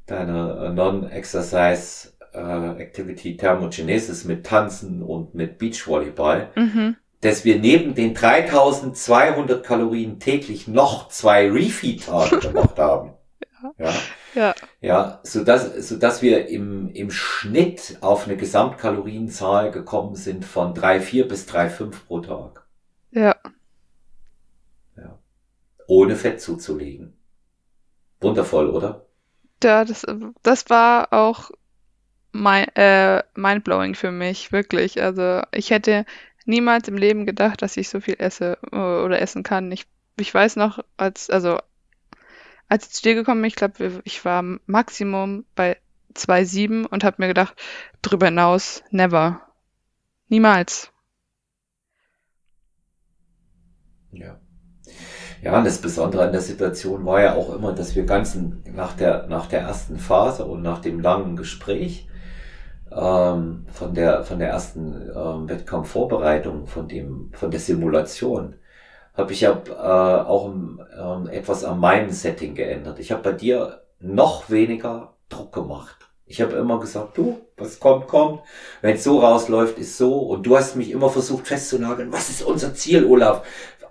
deiner äh, Non-Exercise äh, Activity Thermogenesis mit Tanzen und mit Beachvolleyball, mhm. dass wir neben den 3200 Kalorien täglich noch zwei Refeed-Tage gemacht haben. <laughs> Ja. Ja. Ja, so dass, so dass wir im, im Schnitt auf eine Gesamtkalorienzahl gekommen sind von 3,4 bis 3,5 pro Tag. Ja. Ja. Ohne Fett zuzulegen. Wundervoll, oder? Ja, das, das war auch mein, äh, mindblowing für mich, wirklich. Also ich hätte niemals im Leben gedacht, dass ich so viel esse äh, oder essen kann. Ich, ich weiß noch, als, also als ich zu dir gekommen bin, ich glaube, ich war Maximum bei 2,7 und habe mir gedacht, drüber hinaus, never. Niemals. Ja. Ja, und das Besondere an der Situation war ja auch immer, dass wir ganzen nach der, nach der ersten Phase und nach dem langen Gespräch ähm, von der, von der ersten ähm, Wettkampfvorbereitung, von dem, von der Simulation, habe ich ja äh, auch ähm, etwas an meinem Setting geändert. Ich habe bei dir noch weniger Druck gemacht. Ich habe immer gesagt, du, was kommt, kommt. Wenn es so rausläuft, ist so. Und du hast mich immer versucht festzunageln, was ist unser Ziel, Olaf?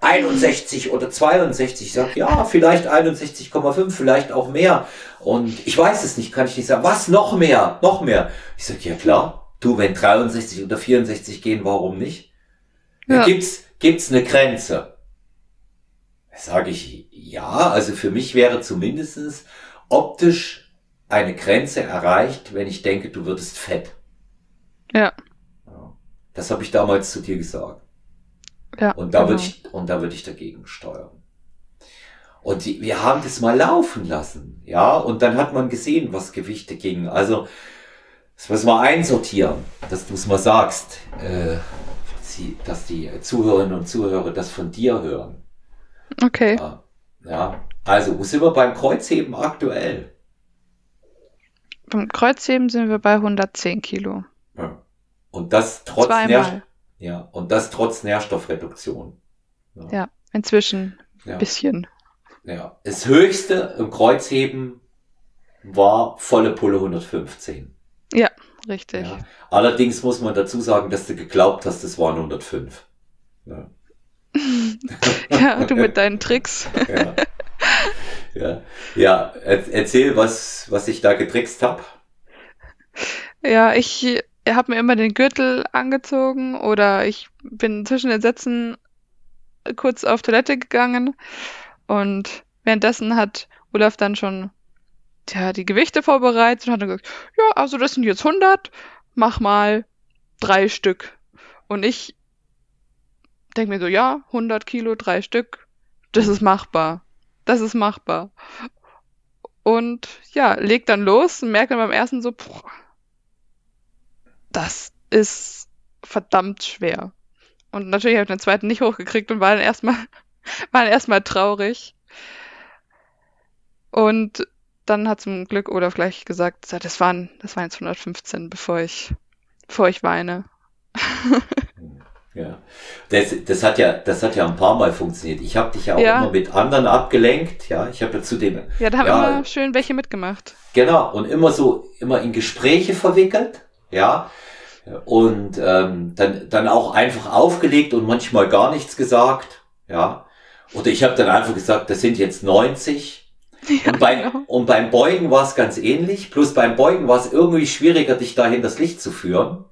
61 oder 62. Ich sag, ja, vielleicht 61,5, vielleicht auch mehr. Und ich weiß es nicht, kann ich nicht sagen. Was, noch mehr, noch mehr? Ich sag, ja klar. Du, wenn 63 oder 64 gehen, warum nicht? Ja. Gibt's, gibt's eine Grenze? Sage ich ja, also für mich wäre zumindestens optisch eine Grenze erreicht, wenn ich denke, du würdest fett. Ja. Das habe ich damals zu dir gesagt. Ja. Und da genau. würde ich, und da würde ich dagegen steuern. Und die, wir haben das mal laufen lassen, ja, und dann hat man gesehen, was Gewichte gingen. Also, das müssen wir einsortieren, dass du es mal sagst, äh, dass die Zuhörerinnen und Zuhörer das von dir hören. Okay. Ja, ja. Also, wo sind wir beim Kreuzheben aktuell? Beim Kreuzheben sind wir bei 110 Kilo. Ja. Und das trotz Nährstoff, ja, und das trotz Nährstoffreduktion. Ja, ja inzwischen ein ja. bisschen. Ja, das höchste im Kreuzheben war volle Pulle 115. Ja, richtig. Ja. Allerdings muss man dazu sagen, dass du geglaubt hast, es waren 105. Ja. Ja, du mit deinen Tricks. ja. Ja, ja. erzähl, was, was ich da getrickst habe. Ja, ich habe mir immer den Gürtel angezogen oder ich bin zwischen den Sätzen kurz auf Toilette gegangen und währenddessen hat Olaf dann schon tja, die Gewichte vorbereitet und hat dann gesagt, ja, also das sind jetzt 100, mach mal drei Stück. Und ich denke mir so, ja, 100 Kilo, drei Stück, das ist machbar. Das ist machbar. Und ja, leg dann los und merke dann beim ersten so, boah, das ist verdammt schwer. Und natürlich habe ich den zweiten nicht hochgekriegt und war dann erstmal, <laughs> war dann erstmal traurig. Und dann hat zum Glück Olaf gleich gesagt, das waren, das waren jetzt 115, bevor ich, bevor ich weine. <laughs> Ja. Das, das hat ja, das hat ja ein paar Mal funktioniert. Ich habe dich ja auch ja. immer mit anderen abgelenkt. Ja, ich habe ja zu dem. Ja, da haben ja, immer schön welche mitgemacht. Genau. Und immer so, immer in Gespräche verwickelt. Ja. Und ähm, dann, dann auch einfach aufgelegt und manchmal gar nichts gesagt. Ja. Oder ich habe dann einfach gesagt, das sind jetzt 90. <laughs> Ja, und, bei, genau. und beim Beugen war es ganz ähnlich. Plus beim Beugen war es irgendwie schwieriger, dich dahin das Licht zu führen.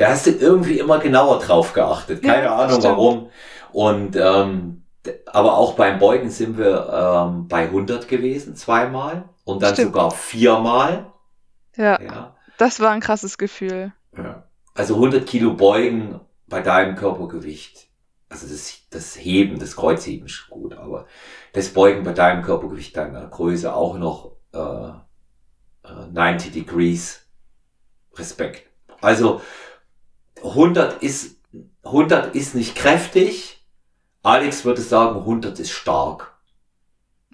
Da hast du irgendwie immer genauer drauf geachtet. Keine ja, Ahnung stimmt. warum. Und ähm, aber auch beim Beugen sind wir ähm, bei 100 gewesen, zweimal. Und dann stimmt. sogar viermal. Ja, ja. Das war ein krasses Gefühl. Ja. Also 100 Kilo Beugen bei deinem Körpergewicht. Also das, das Heben, das Kreuzheben ist gut, aber das Beugen bei deinem Körpergewicht, deiner Größe auch noch äh, 90 äh, Degrees Respekt. Also 100 ist 100 ist nicht kräftig. Alex würde sagen, 100 ist stark.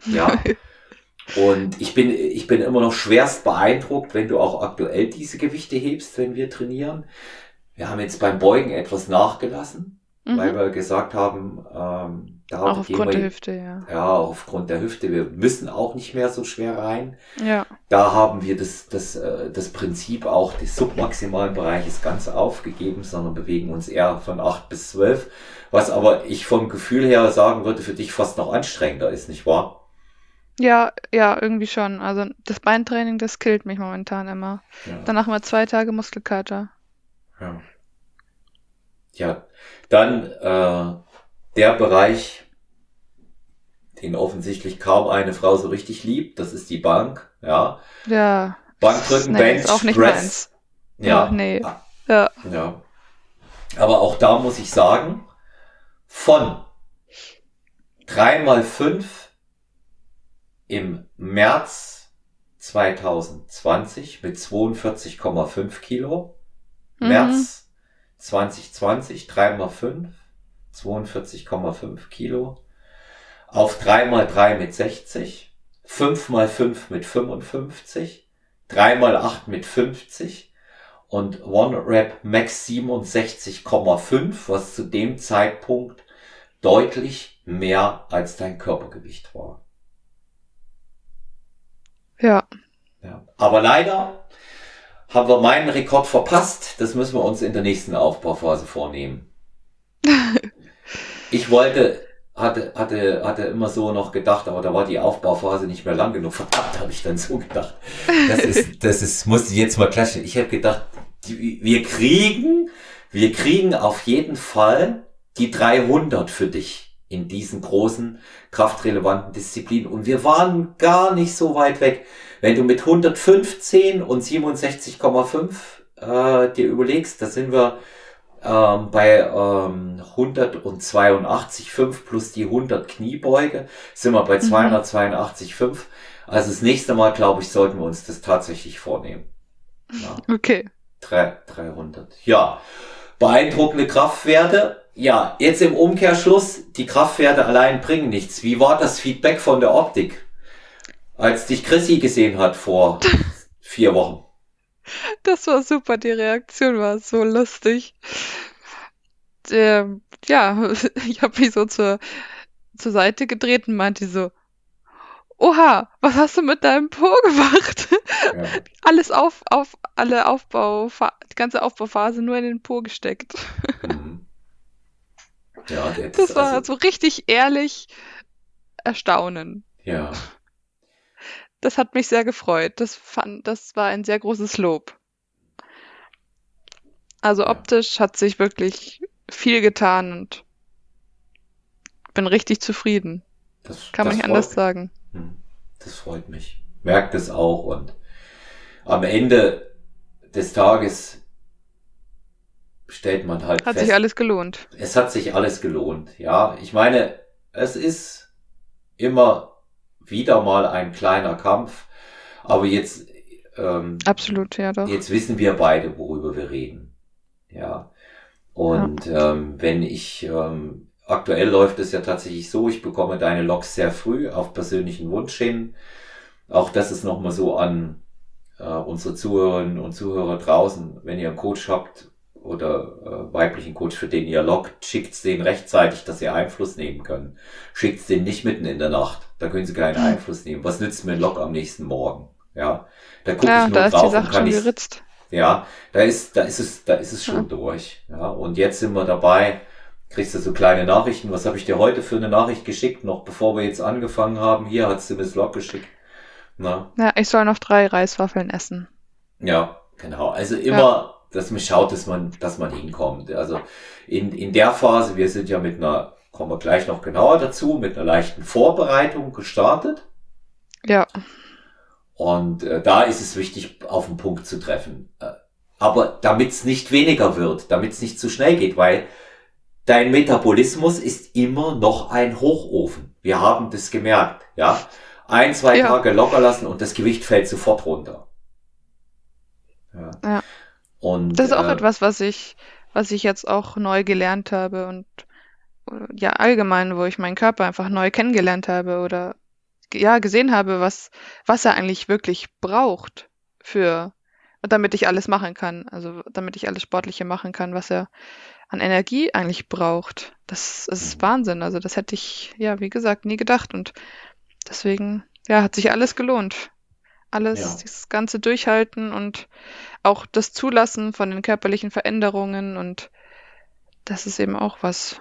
Ja. <laughs> Und ich bin, ich bin immer noch schwerst beeindruckt, wenn du auch aktuell diese Gewichte hebst, wenn wir trainieren. Wir haben jetzt beim Beugen etwas nachgelassen, mhm. weil wir gesagt haben, ähm, da auch aufgrund wir, der Hüfte, ja. Ja, aufgrund der Hüfte. Wir müssen auch nicht mehr so schwer rein. Ja. Da haben wir das, das, äh, das Prinzip auch des submaximalen Bereiches ganz aufgegeben, sondern bewegen uns eher von acht bis zwölf. Was aber ich vom Gefühl her sagen würde, für dich fast noch anstrengender ist, nicht wahr? Ja, ja, irgendwie schon. Also das Beintraining, das killt mich momentan immer. Ja. Danach mal zwei Tage Muskelkater. Ja. Ja, dann äh, der Bereich, den offensichtlich kaum eine Frau so richtig liebt, das ist die Bank. Ja. Ja. Bankdrücken, nee, Bench, auch nicht Press. Meins. Ja. Oh, nee. Ja. ja. Aber auch da muss ich sagen, von drei mal fünf im März 2020 mit 42,5 Kilo. Mhm. März 2020 3 mal 5, 42,5 Kilo. Auf 3 mal 3 mit 60, 5 mal 5 mit 55, 3 mal 8 mit 50 und One Rep Max 67,5, was zu dem Zeitpunkt deutlich mehr als dein Körpergewicht war. Ja. ja. Aber leider haben wir meinen Rekord verpasst. Das müssen wir uns in der nächsten Aufbauphase vornehmen. <laughs> ich wollte, hatte, hatte, hatte immer so noch gedacht, aber da war die Aufbauphase nicht mehr lang genug. Verdammt, habe ich dann so gedacht. Das ist, <laughs> das ist, musste ich jetzt mal klatschen. Ich habe gedacht, die, wir kriegen, wir kriegen auf jeden Fall die 300 für dich in diesen großen kraftrelevanten Disziplinen. Und wir waren gar nicht so weit weg. Wenn du mit 115 und 67,5 äh, dir überlegst, da sind wir ähm, bei ähm, 182,5 plus die 100 Kniebeuge, sind wir bei 282,5. Mhm. Also das nächste Mal, glaube ich, sollten wir uns das tatsächlich vornehmen. Ja. Okay. 300. Ja, beeindruckende Kraftwerte ja, jetzt im Umkehrschluss, die Kraftwerte allein bringen nichts. Wie war das Feedback von der Optik, als dich Chrissy gesehen hat vor <laughs> vier Wochen? Das war super, die Reaktion war so lustig. Ähm, ja, <laughs> ich habe mich so zur, zur Seite gedreht und meinte so, Oha, was hast du mit deinem Po gemacht? Ja. <laughs> Alles auf, auf, alle Aufbau, die ganze Aufbauphase nur in den Po gesteckt. Mhm. Ja, das, war also, so richtig ehrlich erstaunen. Ja. Das hat mich sehr gefreut. Das fand, das war ein sehr großes Lob. Also optisch hat sich wirklich viel getan und bin richtig zufrieden. Das, Kann man nicht anders sagen. Hm. Das freut mich. Merkt es auch und am Ende des Tages stellt man halt hat fest. Hat sich alles gelohnt. Es hat sich alles gelohnt, ja. Ich meine, es ist immer wieder mal ein kleiner Kampf, aber jetzt ähm, absolut, ja doch. Jetzt wissen wir beide, worüber wir reden, ja. Und ja. Ähm, wenn ich ähm, aktuell läuft es ja tatsächlich so, ich bekomme deine Logs sehr früh auf persönlichen Wunsch hin. Auch das ist nochmal so an äh, unsere Zuhörerinnen und Zuhörer draußen, wenn ihr einen Coach habt, oder äh, weiblichen Coach, für den ihr lockt, schickt's den rechtzeitig, dass sie Einfluss nehmen können. Schickt's den nicht mitten in der Nacht. Da können sie keinen Einfluss nehmen. Was nützt mir ein Lock am nächsten Morgen? Ja, da gucke ja, ich nur drauf und kann ich, ja, da ist, da ist es, da ist es schon ja. durch. Ja, und jetzt sind wir dabei, kriegst du so kleine Nachrichten. Was habe ich dir heute für eine Nachricht geschickt, noch bevor wir jetzt angefangen haben? Hier hat's dir Miss Log geschickt. Na? Ja, ich soll noch drei Reiswaffeln essen. Ja, genau. Also immer, ja. Dass man schaut, dass man, dass man hinkommt. Also in, in der Phase, wir sind ja mit einer, kommen wir gleich noch genauer dazu, mit einer leichten Vorbereitung gestartet. Ja. Und äh, da ist es wichtig, auf den Punkt zu treffen. Äh, aber damit es nicht weniger wird, damit es nicht zu schnell geht, weil dein Metabolismus ist immer noch ein Hochofen. Wir haben das gemerkt, ja. Ein, zwei ja. Tage locker lassen und das Gewicht fällt sofort runter. Ja. ja. Und das ist auch äh, etwas, was ich, was ich jetzt auch neu gelernt habe und ja allgemein, wo ich meinen Körper einfach neu kennengelernt habe oder ja gesehen habe, was was er eigentlich wirklich braucht für damit ich alles machen kann, also damit ich alles Sportliche machen kann, was er an Energie eigentlich braucht. Das, das ist Wahnsinn. Also das hätte ich, ja, wie gesagt, nie gedacht. Und deswegen, ja, hat sich alles gelohnt. Alles, ja. dieses ganze Durchhalten und auch das Zulassen von den körperlichen Veränderungen und das ist eben auch was,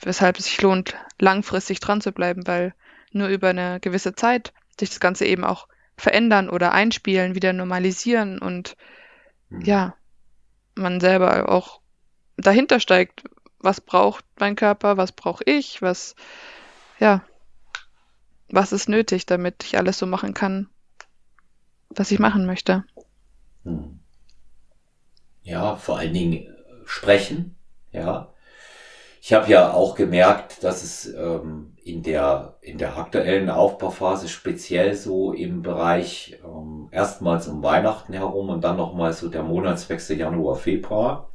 weshalb es sich lohnt, langfristig dran zu bleiben, weil nur über eine gewisse Zeit sich das Ganze eben auch verändern oder einspielen, wieder normalisieren und mhm. ja, man selber auch dahinter steigt, was braucht mein Körper, was brauche ich, was, ja, was ist nötig, damit ich alles so machen kann, was ich machen möchte. Hm. Ja, vor allen Dingen äh, sprechen, ja. Ich habe ja auch gemerkt, dass es ähm, in, der, in der aktuellen Aufbauphase speziell so im Bereich ähm, erstmals um Weihnachten herum und dann nochmal so der Monatswechsel Januar, Februar,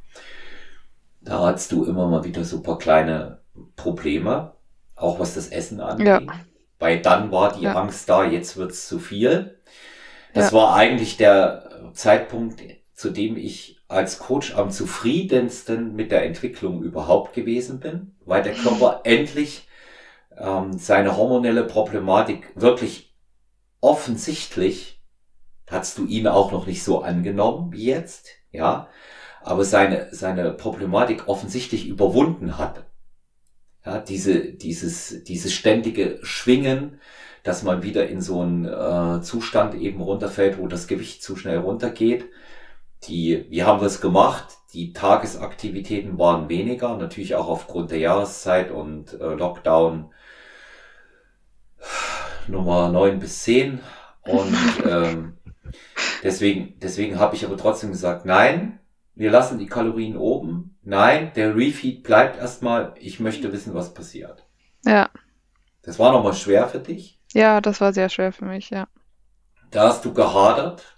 da hattest du immer mal wieder super kleine Probleme, auch was das Essen angeht. Ja. Weil dann war die ja. Angst da, jetzt wird's zu viel. Das ja. war eigentlich der Zeitpunkt, zu dem ich als Coach am zufriedensten mit der Entwicklung überhaupt gewesen bin, weil der Körper endlich ähm, seine hormonelle Problematik wirklich offensichtlich, hast du ihn auch noch nicht so angenommen wie jetzt, ja, aber seine, seine Problematik offensichtlich überwunden hat. Ja, diese, dieses, dieses ständige Schwingen, dass man wieder in so einen äh, Zustand eben runterfällt, wo das Gewicht zu schnell runtergeht. Die, wie haben wir es gemacht? Die Tagesaktivitäten waren weniger, natürlich auch aufgrund der Jahreszeit und äh, Lockdown Nummer neun bis zehn Und <laughs> ähm, deswegen, deswegen habe ich aber trotzdem gesagt, nein, wir lassen die Kalorien oben. Nein, der Refeed bleibt erstmal. Ich möchte wissen, was passiert. Ja. Das war nochmal schwer für dich? Ja, das war sehr schwer für mich, ja. Da hast du gehadert.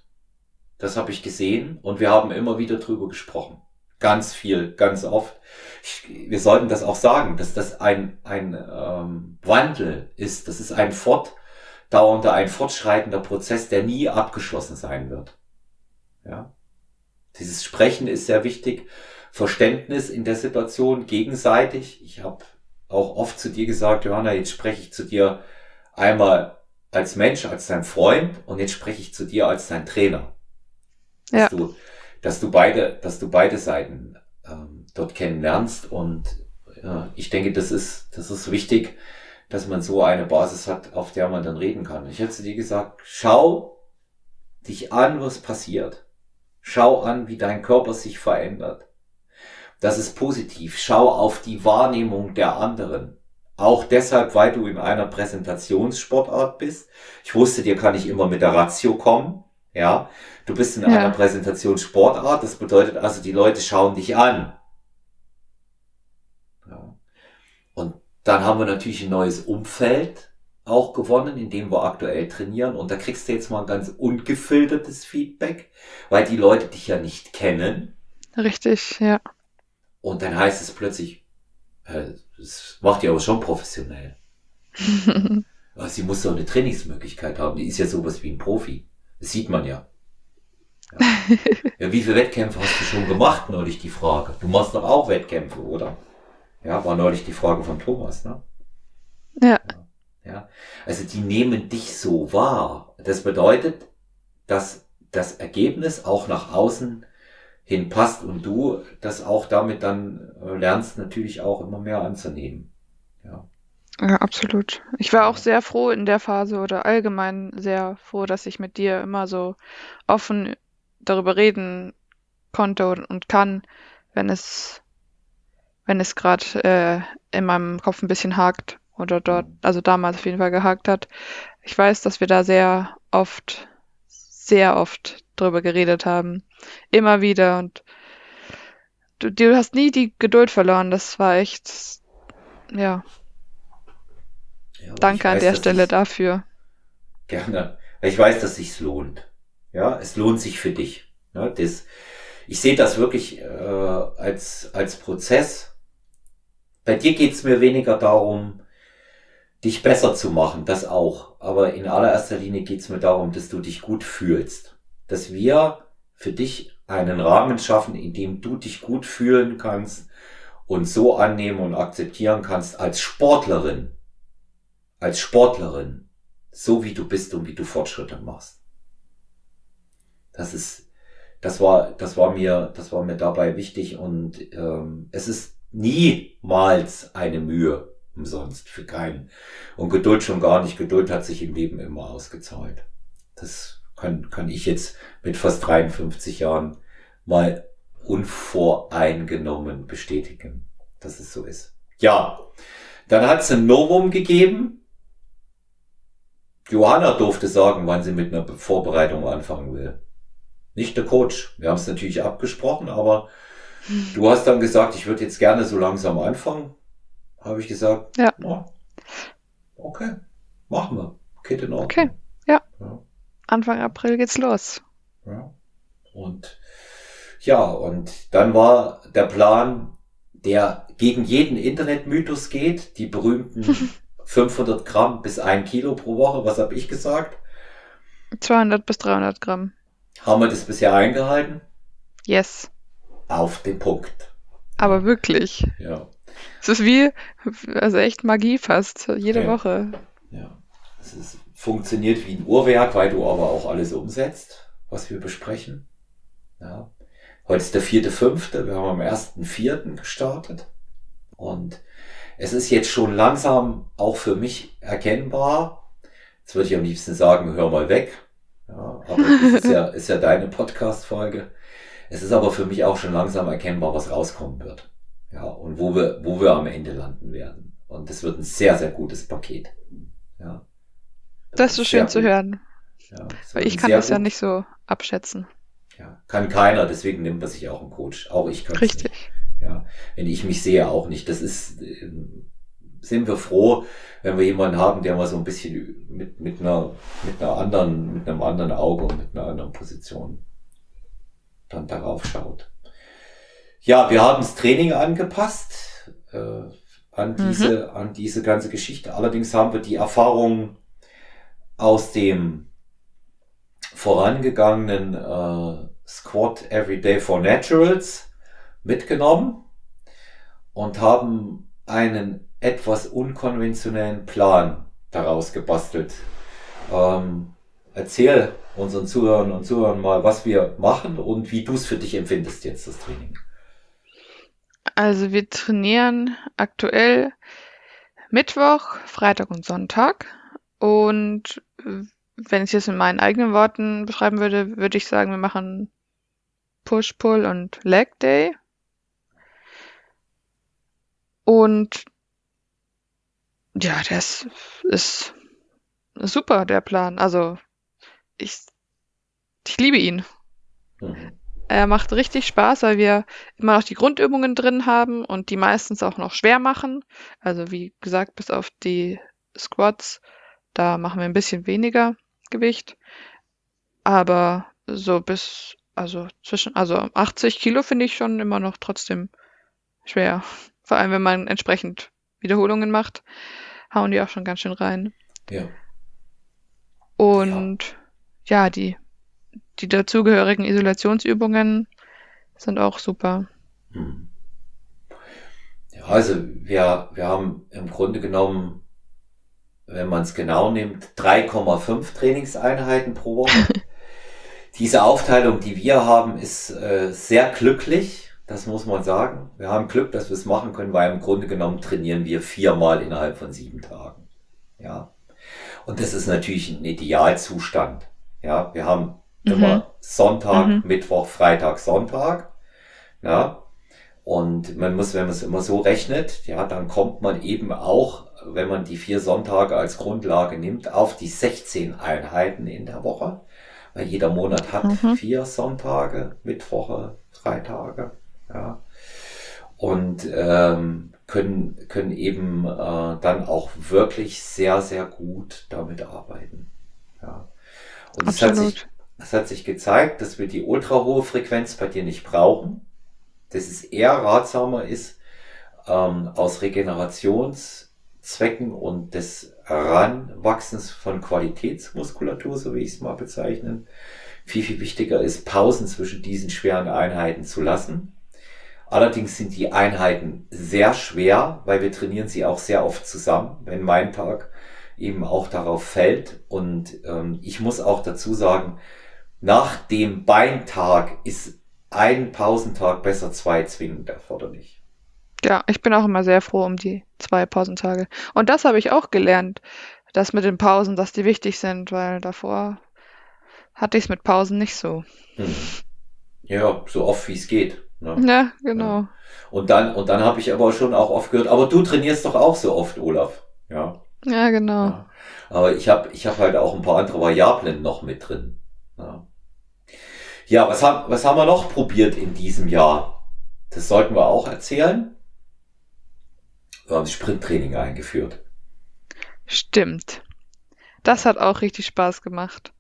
Das habe ich gesehen und wir haben immer wieder drüber gesprochen. Ganz viel, ganz oft. Ich, wir sollten das auch sagen, dass das ein, ein ähm, Wandel ist. Das ist ein fortdauernder, ein fortschreitender Prozess, der nie abgeschlossen sein wird. Ja. Dieses Sprechen ist sehr wichtig. Verständnis in der Situation gegenseitig. Ich habe auch oft zu dir gesagt, Johanna, jetzt spreche ich zu dir einmal als Mensch, als dein Freund und jetzt spreche ich zu dir als dein Trainer. Dass ja. du, dass du beide, dass du beide Seiten ähm, dort kennenlernst und äh, ich denke, das ist, das ist wichtig, dass man so eine Basis hat, auf der man dann reden kann. Ich hätte dir gesagt, schau dich an, was passiert. Schau an, wie dein Körper sich verändert. Das ist positiv. Schau auf die Wahrnehmung der anderen. Auch deshalb, weil du in einer Präsentationssportart bist. Ich wusste, dir kann ich immer mit der Ratio kommen. Ja, du bist in ja. einer Präsentationssportart. Das bedeutet also, die Leute schauen dich an. Ja. Und dann haben wir natürlich ein neues Umfeld auch gewonnen, indem wir aktuell trainieren. Und da kriegst du jetzt mal ein ganz ungefiltertes Feedback, weil die Leute dich ja nicht kennen. Richtig, ja. Und dann heißt es plötzlich, äh, das macht die aber schon professionell. <laughs> Sie muss doch eine Trainingsmöglichkeit haben. Die ist ja sowas wie ein Profi. Das sieht man ja. Ja. ja, wie viele Wettkämpfe hast du schon gemacht, neulich die Frage. Du machst doch auch Wettkämpfe, oder? Ja, war neulich die Frage von Thomas, ne? ja. ja. Ja, also die nehmen dich so wahr. Das bedeutet, dass das Ergebnis auch nach außen hin passt und du das auch damit dann äh, lernst, natürlich auch immer mehr anzunehmen. Ja. Ja, absolut. Ich war auch sehr froh in der Phase oder allgemein sehr froh, dass ich mit dir immer so offen darüber reden konnte und, und kann, wenn es, wenn es gerade äh, in meinem Kopf ein bisschen hakt oder dort, also damals auf jeden Fall gehakt hat. Ich weiß, dass wir da sehr oft, sehr oft drüber geredet haben. Immer wieder und du, du hast nie die Geduld verloren. Das war echt, ja. Ja Danke weiß, an der Stelle dafür. Gerne. Ich weiß, dass sich's lohnt. Ja, es lohnt sich für dich. Ja, das, ich sehe das wirklich äh, als, als Prozess. Bei dir geht's mir weniger darum, dich besser zu machen, das auch. Aber in allererster Linie geht's mir darum, dass du dich gut fühlst. Dass wir für dich einen Rahmen schaffen, in dem du dich gut fühlen kannst und so annehmen und akzeptieren kannst als Sportlerin. Als Sportlerin. So wie du bist und wie du Fortschritte machst. Das ist, das war, das war mir, das war mir dabei wichtig und ähm, es ist niemals eine Mühe umsonst für keinen. Und Geduld schon gar nicht. Geduld hat sich im Leben immer ausgezahlt. Das kann, kann ich jetzt mit fast 53 Jahren mal unvoreingenommen bestätigen, dass es so ist. Ja, dann hat es ein Novum gegeben. Johanna durfte sagen, wann sie mit einer Vorbereitung anfangen will. Nicht der Coach. Wir haben es natürlich abgesprochen, aber du hast dann gesagt, ich würde jetzt gerne so langsam anfangen. Habe ich gesagt, ja. ja. Okay, machen wir. Geht in Ordnung. Okay, ja. ja. Anfang April geht's los. Ja. Und ja, und dann war der Plan, der gegen jeden Internetmythos geht, die berühmten <laughs> 500 Gramm bis ein Kilo pro Woche. Was habe ich gesagt? 200 bis 300 Gramm. Haben wir das bisher eingehalten? Yes. Auf den Punkt. Aber wirklich. Ja. Es ist wie, also echt Magie fast, jede ja. Woche. Ja. Es ist, funktioniert wie ein Uhrwerk, weil du aber auch alles umsetzt, was wir besprechen. Ja. Heute ist der vierte, fünfte. Wir haben am ersten, vierten gestartet. Und es ist jetzt schon langsam auch für mich erkennbar. Jetzt würde ich am liebsten sagen, hör mal weg. Ja, aber das ist ja, <laughs> ist ja deine Podcast-Folge. Es ist aber für mich auch schon langsam erkennbar, was rauskommen wird. Ja, und wo wir, wo wir am Ende landen werden. Und das wird ein sehr, sehr gutes Paket. Ja. Das, das ist so schön gut. zu hören. Ja, Weil ich kann das gut. ja nicht so abschätzen. Ja, kann keiner, deswegen nimmt man sich auch einen Coach. Auch ich kann Richtig. Nicht. Ja, wenn ich mich sehe, auch nicht. Das ist, sind wir froh, wenn wir jemanden haben, der mal so ein bisschen mit, mit einer, mit einer anderen, mit einem anderen Auge und mit einer anderen Position dann darauf schaut. Ja, wir haben das Training angepasst äh, an diese, mhm. an diese ganze Geschichte. Allerdings haben wir die Erfahrung aus dem vorangegangenen äh, Squat Everyday for Naturals mitgenommen und haben einen etwas unkonventionellen Plan daraus gebastelt. Ähm, erzähl unseren Zuhörern und Zuhörern mal, was wir machen und wie du es für dich empfindest jetzt, das Training. Also wir trainieren aktuell Mittwoch, Freitag und Sonntag. Und wenn ich es in meinen eigenen Worten beschreiben würde, würde ich sagen, wir machen Push, Pull und Leg Day. Und ja, das ist super, der Plan. Also ich, ich liebe ihn. Mhm. Er macht richtig Spaß, weil wir immer noch die Grundübungen drin haben und die meistens auch noch schwer machen. Also wie gesagt, bis auf die Squats, da machen wir ein bisschen weniger Gewicht. Aber so bis, also zwischen, also 80 Kilo finde ich schon immer noch trotzdem schwer. Vor allem, wenn man entsprechend Wiederholungen macht, hauen die auch schon ganz schön rein. Ja. Und ja, ja die die dazugehörigen Isolationsübungen sind auch super. Hm. Ja, also wir, wir haben im Grunde genommen, wenn man es genau nimmt, 3,5 Trainingseinheiten pro Woche. <laughs> diese Aufteilung, die wir haben, ist äh, sehr glücklich. Das muss man sagen. Wir haben Glück, dass wir es machen können, weil im Grunde genommen trainieren wir viermal innerhalb von sieben Tagen. Ja. Und das ist natürlich ein Idealzustand. Ja, wir haben mhm. immer Sonntag, mhm. Mittwoch, Freitag, Sonntag. Ja. Und man muss, wenn man es immer so rechnet, ja, dann kommt man eben auch, wenn man die vier Sonntage als Grundlage nimmt, auf die 16 Einheiten in der Woche. Weil jeder Monat hat mhm. vier Sonntage, Mittwoche, Freitage. Ja. Und ähm, können, können eben äh, dann auch wirklich sehr, sehr gut damit arbeiten. Ja. Und es hat, sich, es hat sich gezeigt, dass wir die ultra hohe Frequenz bei dir nicht brauchen. Dass es eher ratsamer ist, ähm, aus Regenerationszwecken und des Heranwachsens von Qualitätsmuskulatur, so wie ich es mal bezeichnen, viel, viel wichtiger ist, Pausen zwischen diesen schweren Einheiten zu lassen Allerdings sind die Einheiten sehr schwer, weil wir trainieren sie auch sehr oft zusammen, wenn mein Tag eben auch darauf fällt. Und ähm, ich muss auch dazu sagen, nach dem Beintag ist ein Pausentag besser zwei zwingend erforderlich. Ja, ich bin auch immer sehr froh um die zwei Pausentage. Und das habe ich auch gelernt, dass mit den Pausen, dass die wichtig sind, weil davor hatte ich es mit Pausen nicht so. Hm. Ja, so oft wie es geht. Ne? Ja, genau. Ja. Und dann, und dann habe ich aber schon auch oft gehört, aber du trainierst doch auch so oft, Olaf. Ja. Ja, genau. Ja. Aber ich habe ich hab halt auch ein paar andere Variablen noch mit drin. Ja, ja was, haben, was haben wir noch probiert in diesem Jahr? Das sollten wir auch erzählen. Wir haben Sprinttraining eingeführt. Stimmt. Das hat auch richtig Spaß gemacht.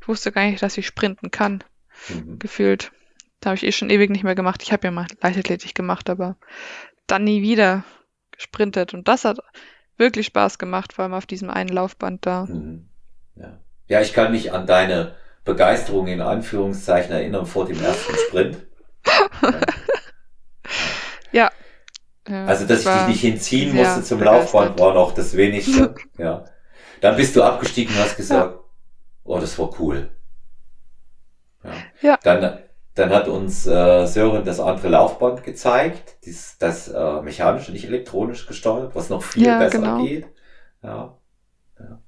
Ich wusste gar nicht, dass ich sprinten kann. Mhm. Gefühlt. Da habe ich eh schon ewig nicht mehr gemacht. Ich habe ja mal Leichtathletik gemacht, aber dann nie wieder gesprintet. Und das hat wirklich Spaß gemacht, vor allem auf diesem einen Laufband da. Mhm. Ja. ja, ich kann mich an deine Begeisterung in Anführungszeichen erinnern vor dem ersten Sprint. <laughs> ja. ja. Also, dass ich dich nicht hinziehen musste zum. Laufband, war noch das Wenigste. <laughs> ja. Dann bist du abgestiegen und hast gesagt, ja. oh, das war cool. Ja. ja. Dann dann hat uns äh, Sören das andere Laufband gezeigt, das, das äh, mechanisch, nicht elektronisch gesteuert, was noch viel ja, besser genau. geht. Ja. Ja,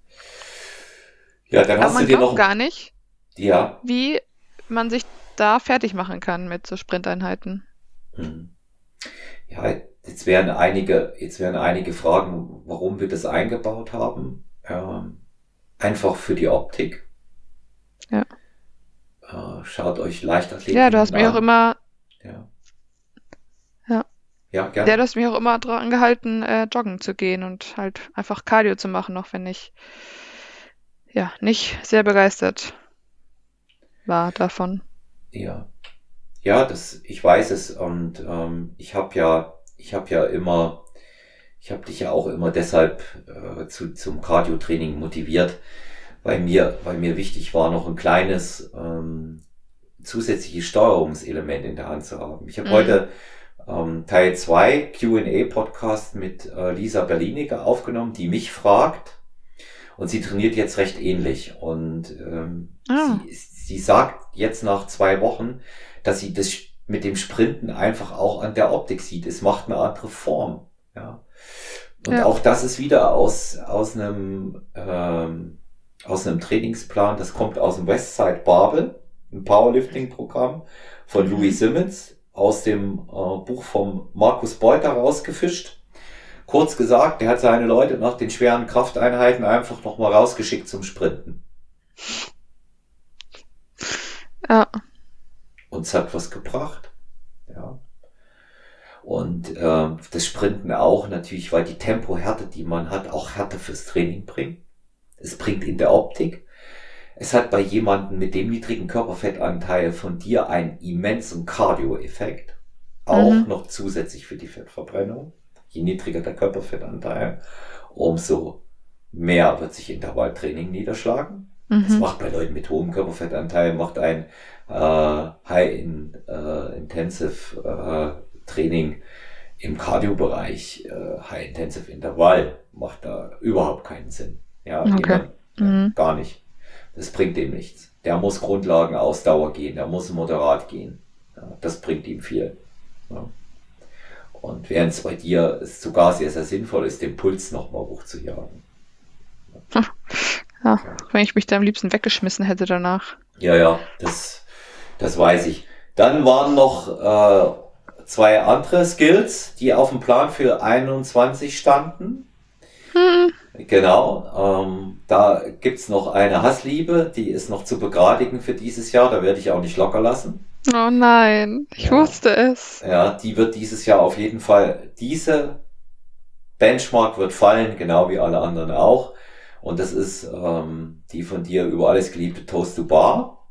ja dann Aber hast du dir noch gar nicht, ja. wie man sich da fertig machen kann mit so Sprinteinheiten. Hm. Ja, jetzt werden einige, jetzt werden einige fragen, warum wir das eingebaut haben. Ähm, einfach für die Optik. Ja. Äh, schaut euch Leichtathletik an. Ja, du hast mich auch immer. Ja. Ja. Ja, gerne. Ja, du hast mich auch immer daran gehalten, äh, joggen zu gehen und halt einfach Cardio zu machen, auch wenn ich ja nicht sehr begeistert war davon. Ja. Ja, das, ich weiß es und ähm, ich habe ja, ich habe ja immer, ich habe dich ja auch immer deshalb äh, zu, zum Cardio-Training motiviert, weil mir, weil mir wichtig war, noch ein kleines ähm, zusätzliches Steuerungselement in der Hand zu haben. Ich habe mhm. heute ähm, Teil 2 QA-Podcast mit äh, Lisa Berliniger aufgenommen, die mich fragt. Und sie trainiert jetzt recht ähnlich. Und ähm, ah. sie, sie sagt jetzt nach zwei Wochen, dass sie das mit dem Sprinten einfach auch an der Optik sieht. Es macht eine andere Form. Ja. Und ja. auch das ist wieder aus, aus einem ähm, aus einem Trainingsplan, das kommt aus dem Westside Babel, ein Powerlifting-Programm von mhm. Louis Simmons, aus dem äh, Buch vom Markus Beuter rausgefischt. Kurz gesagt, der hat seine Leute nach den schweren Krafteinheiten einfach nochmal rausgeschickt zum Sprinten. Ja. Und es hat was gebracht. Ja. Und äh, das Sprinten auch natürlich, weil die Tempohärte, die man hat, auch Härte fürs Training bringt es bringt in der Optik. Es hat bei jemandem mit dem niedrigen Körperfettanteil von dir einen immensen Cardio-Effekt. Auch mhm. noch zusätzlich für die Fettverbrennung. Je niedriger der Körperfettanteil, umso mehr wird sich Intervalltraining niederschlagen. Mhm. Das macht bei Leuten mit hohem Körperfettanteil, macht ein äh, High-Intensive in, äh, Training im Cardio-Bereich, äh, High-Intensive Intervall, macht da überhaupt keinen Sinn. Ja, okay. jemand, mhm. gar nicht. das bringt ihm nichts. Der muss Grundlagen Ausdauer gehen, der muss moderat gehen. Ja, das bringt ihm viel. Ja. Und während es bei dir sogar sehr, sehr sinnvoll ist, den Puls nochmal hochzujagen. Ja. ja, wenn ich mich da am liebsten weggeschmissen hätte danach. Ja, ja, das, das weiß ich. Dann waren noch äh, zwei andere Skills, die auf dem Plan für 21 standen. Hm. Genau, ähm, da gibt's noch eine Hassliebe, die ist noch zu begradigen für dieses Jahr, da werde ich auch nicht locker lassen. Oh nein, ich ja. wusste es. Ja, die wird dieses Jahr auf jeden Fall, diese Benchmark wird fallen, genau wie alle anderen auch. Und das ist ähm, die von dir über alles geliebte Toast to Bar.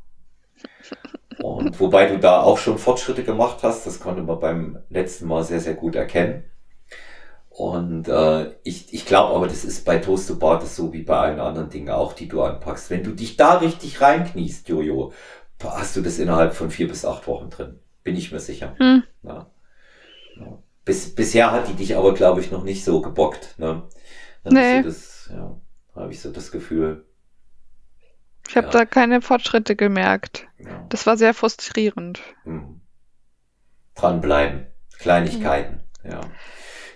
Und wobei du da auch schon Fortschritte gemacht hast, das konnte man beim letzten Mal sehr, sehr gut erkennen. Und äh, ich, ich glaube aber, das ist bei Toast to Bar das so wie bei allen anderen Dingen auch, die du anpackst. Wenn du dich da richtig reinkniest, Jojo, hast du das innerhalb von vier bis acht Wochen drin. Bin ich mir sicher. Hm. Ja. Ja. Bis, bisher hat die dich aber, glaube ich, noch nicht so gebockt. Ne? Dann nee. das, ja, habe ich so das Gefühl. Ich habe ja. da keine Fortschritte gemerkt. Ja. Das war sehr frustrierend. Hm. Dranbleiben. Kleinigkeiten. Ja.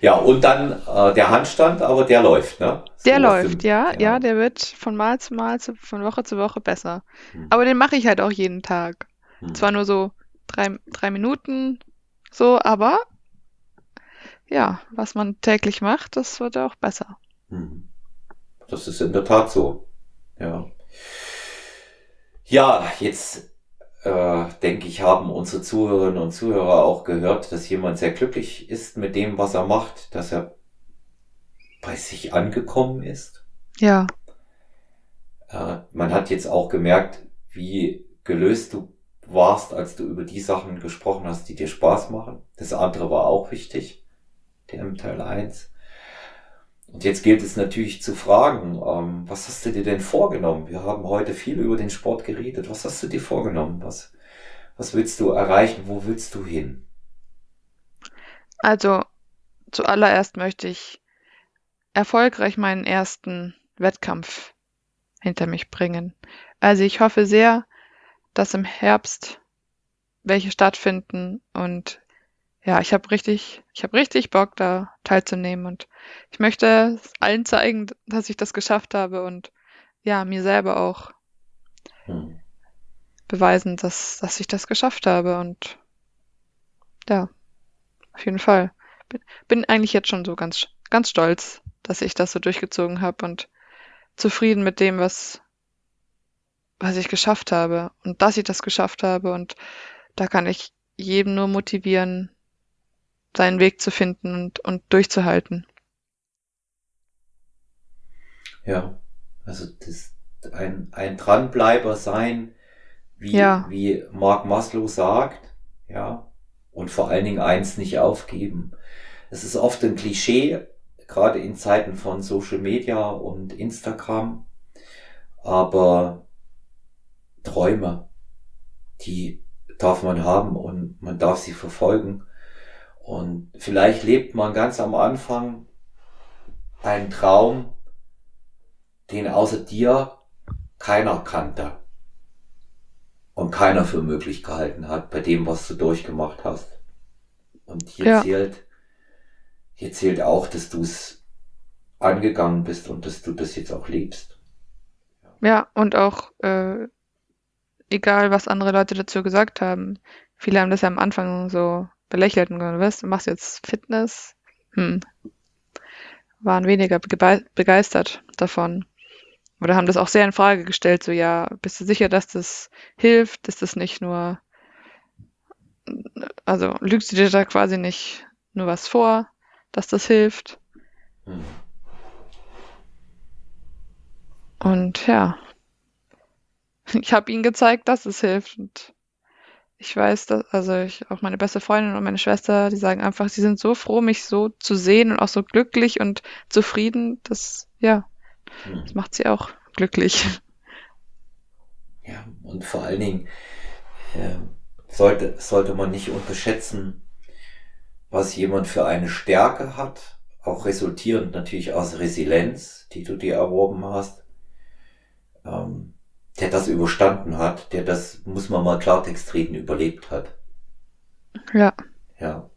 Ja, und dann äh, der Handstand, aber der läuft, ne? So der läuft, dem, ja, ja, ja, der wird von Mal zu Mal, zu, von Woche zu Woche besser. Hm. Aber den mache ich halt auch jeden Tag. Hm. Zwar nur so drei, drei Minuten, so, aber ja, was man täglich macht, das wird auch besser. Hm. Das ist in der Tat so. Ja. Ja, jetzt äh, denke ich, haben unsere Zuhörerinnen und Zuhörer auch gehört, dass jemand sehr glücklich ist mit dem, was er macht, dass er bei sich angekommen ist. Ja. Äh, man hat jetzt auch gemerkt, wie gelöst du warst, als du über die Sachen gesprochen hast, die dir Spaß machen. Das andere war auch wichtig, der im Teil 1. Und jetzt gilt es natürlich zu fragen, ähm, was hast du dir denn vorgenommen? Wir haben heute viel über den Sport geredet. Was hast du dir vorgenommen? Was, was willst du erreichen? Wo willst du hin? Also, zuallererst möchte ich erfolgreich meinen ersten Wettkampf hinter mich bringen. Also ich hoffe sehr, dass im Herbst welche stattfinden und ja, ich habe richtig, ich habe richtig Bock, da teilzunehmen und ich möchte allen zeigen, dass ich das geschafft habe und ja, mir selber auch hm. beweisen, dass, dass ich das geschafft habe und ja, auf jeden Fall. Bin, bin eigentlich jetzt schon so ganz, ganz stolz, dass ich das so durchgezogen habe und zufrieden mit dem, was, was ich geschafft habe und dass ich das geschafft habe und da kann ich jedem nur motivieren, seinen Weg zu finden und, und durchzuhalten. Ja, also das, ein, ein Dranbleiber sein, wie, ja. wie Mark Maslow sagt, ja, und vor allen Dingen eins nicht aufgeben. Es ist oft ein Klischee, gerade in Zeiten von Social Media und Instagram, aber Träume, die darf man haben und man darf sie verfolgen. Und vielleicht lebt man ganz am Anfang einen Traum, den außer dir keiner kannte und keiner für möglich gehalten hat bei dem, was du durchgemacht hast. Und hier ja. zählt, hier zählt auch, dass du es angegangen bist und dass du das jetzt auch lebst. Ja, und auch äh, egal, was andere Leute dazu gesagt haben. Viele haben das ja am Anfang so belächelt und was, du machst jetzt Fitness? Hm. Waren weniger begeistert davon. Oder haben das auch sehr in Frage gestellt, so ja, bist du sicher, dass das hilft? Ist das nicht nur, also lügst du dir da quasi nicht nur was vor, dass das hilft? Hm. Und ja, ich habe ihnen gezeigt, dass es hilft. Und ich weiß, dass, also ich, auch meine beste Freundin und meine Schwester, die sagen einfach, sie sind so froh, mich so zu sehen und auch so glücklich und zufrieden. Das, ja, hm. das macht sie auch glücklich. Ja, und vor allen Dingen äh, sollte, sollte man nicht unterschätzen, was jemand für eine Stärke hat, auch resultierend natürlich aus Resilienz, die du dir erworben hast. Ähm, der das überstanden hat, der das, muss man mal Klartext reden, überlebt hat. Ja. Ja.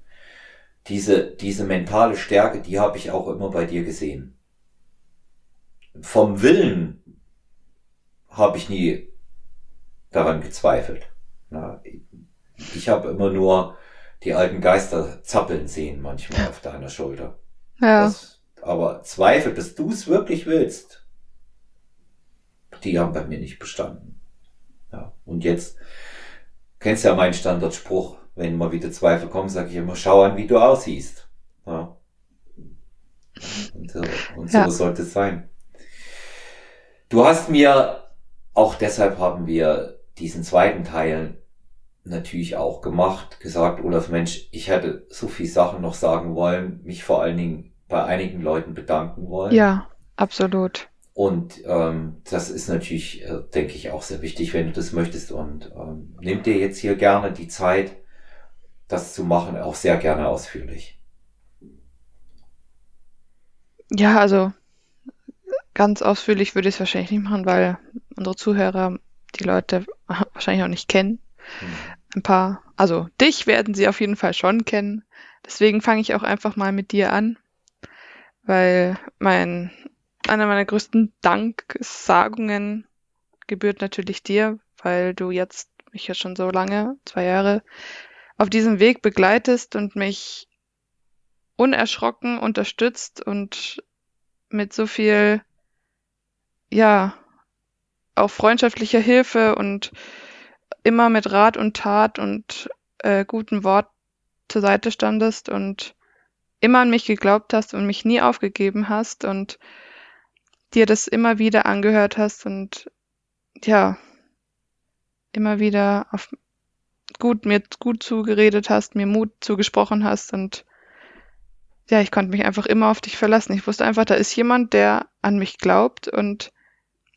Diese, diese mentale Stärke, die habe ich auch immer bei dir gesehen. Vom Willen habe ich nie daran gezweifelt. Na, ich habe immer nur die alten Geister zappeln sehen manchmal auf deiner Schulter. Ja. Das, aber Zweifel, dass du es wirklich willst, die haben bei mir nicht bestanden. Ja. Und jetzt kennst ja meinen Standardspruch, wenn mal wieder Zweifel kommen, sage ich immer, schau an, wie du aussiehst. Ja. Und, äh, und so Ja. sollte es sein. Du hast mir, auch deshalb haben wir diesen zweiten Teil natürlich auch gemacht, gesagt, Olaf Mensch, ich hätte so viel Sachen noch sagen wollen, mich vor allen Dingen bei einigen Leuten bedanken wollen. Ja, absolut. Und ähm, das ist natürlich, äh, denke ich, auch sehr wichtig, wenn du das möchtest. Und ähm, nimm dir jetzt hier gerne die Zeit, das zu machen, auch sehr gerne ausführlich. Ja, also ganz ausführlich würde ich es wahrscheinlich nicht machen, weil unsere Zuhörer die Leute <laughs> wahrscheinlich auch nicht kennen. Hm. Ein paar, also dich werden sie auf jeden Fall schon kennen. Deswegen fange ich auch einfach mal mit dir an, weil mein, einer meiner größten Danksagungen gebührt natürlich dir, weil du jetzt mich ja schon so lange, zwei Jahre, auf diesem Weg begleitest und mich unerschrocken unterstützt und mit so viel, ja, auch freundschaftlicher Hilfe und immer mit Rat und Tat und äh, guten Wort zur Seite standest und immer an mich geglaubt hast und mich nie aufgegeben hast und dir das immer wieder angehört hast und ja, immer wieder auf gut mir gut zugeredet hast, mir Mut zugesprochen hast und ja, ich konnte mich einfach immer auf dich verlassen. Ich wusste einfach, da ist jemand, der an mich glaubt und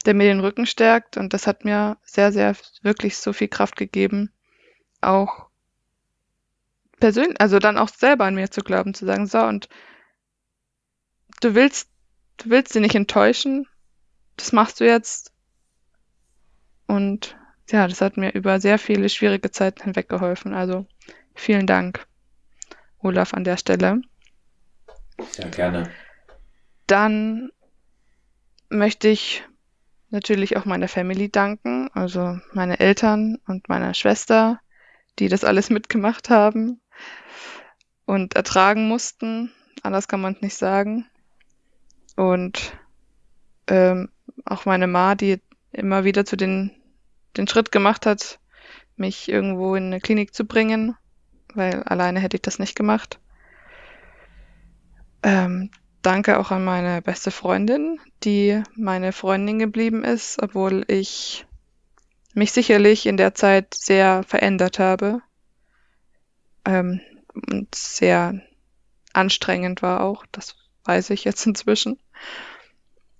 der mir den Rücken stärkt und das hat mir sehr, sehr wirklich so viel Kraft gegeben, auch persönlich, also dann auch selber an mir zu glauben, zu sagen, so und du willst, du willst sie nicht enttäuschen, das machst du jetzt und ja, das hat mir über sehr viele schwierige Zeiten hinweg geholfen. Also vielen Dank, Olaf, an der Stelle. Sehr gerne. Dann möchte ich natürlich auch meiner Family danken, also meine Eltern und meiner Schwester, die das alles mitgemacht haben und ertragen mussten. Anders kann man es nicht sagen. Und ähm, auch meine Ma, die immer wieder zu den, den Schritt gemacht hat, mich irgendwo in eine Klinik zu bringen, weil alleine hätte ich das nicht gemacht. Ähm, danke auch an meine beste Freundin, die meine Freundin geblieben ist, obwohl ich mich sicherlich in der Zeit sehr verändert habe ähm, und sehr anstrengend war auch. Das weiß ich jetzt <laughs> inzwischen.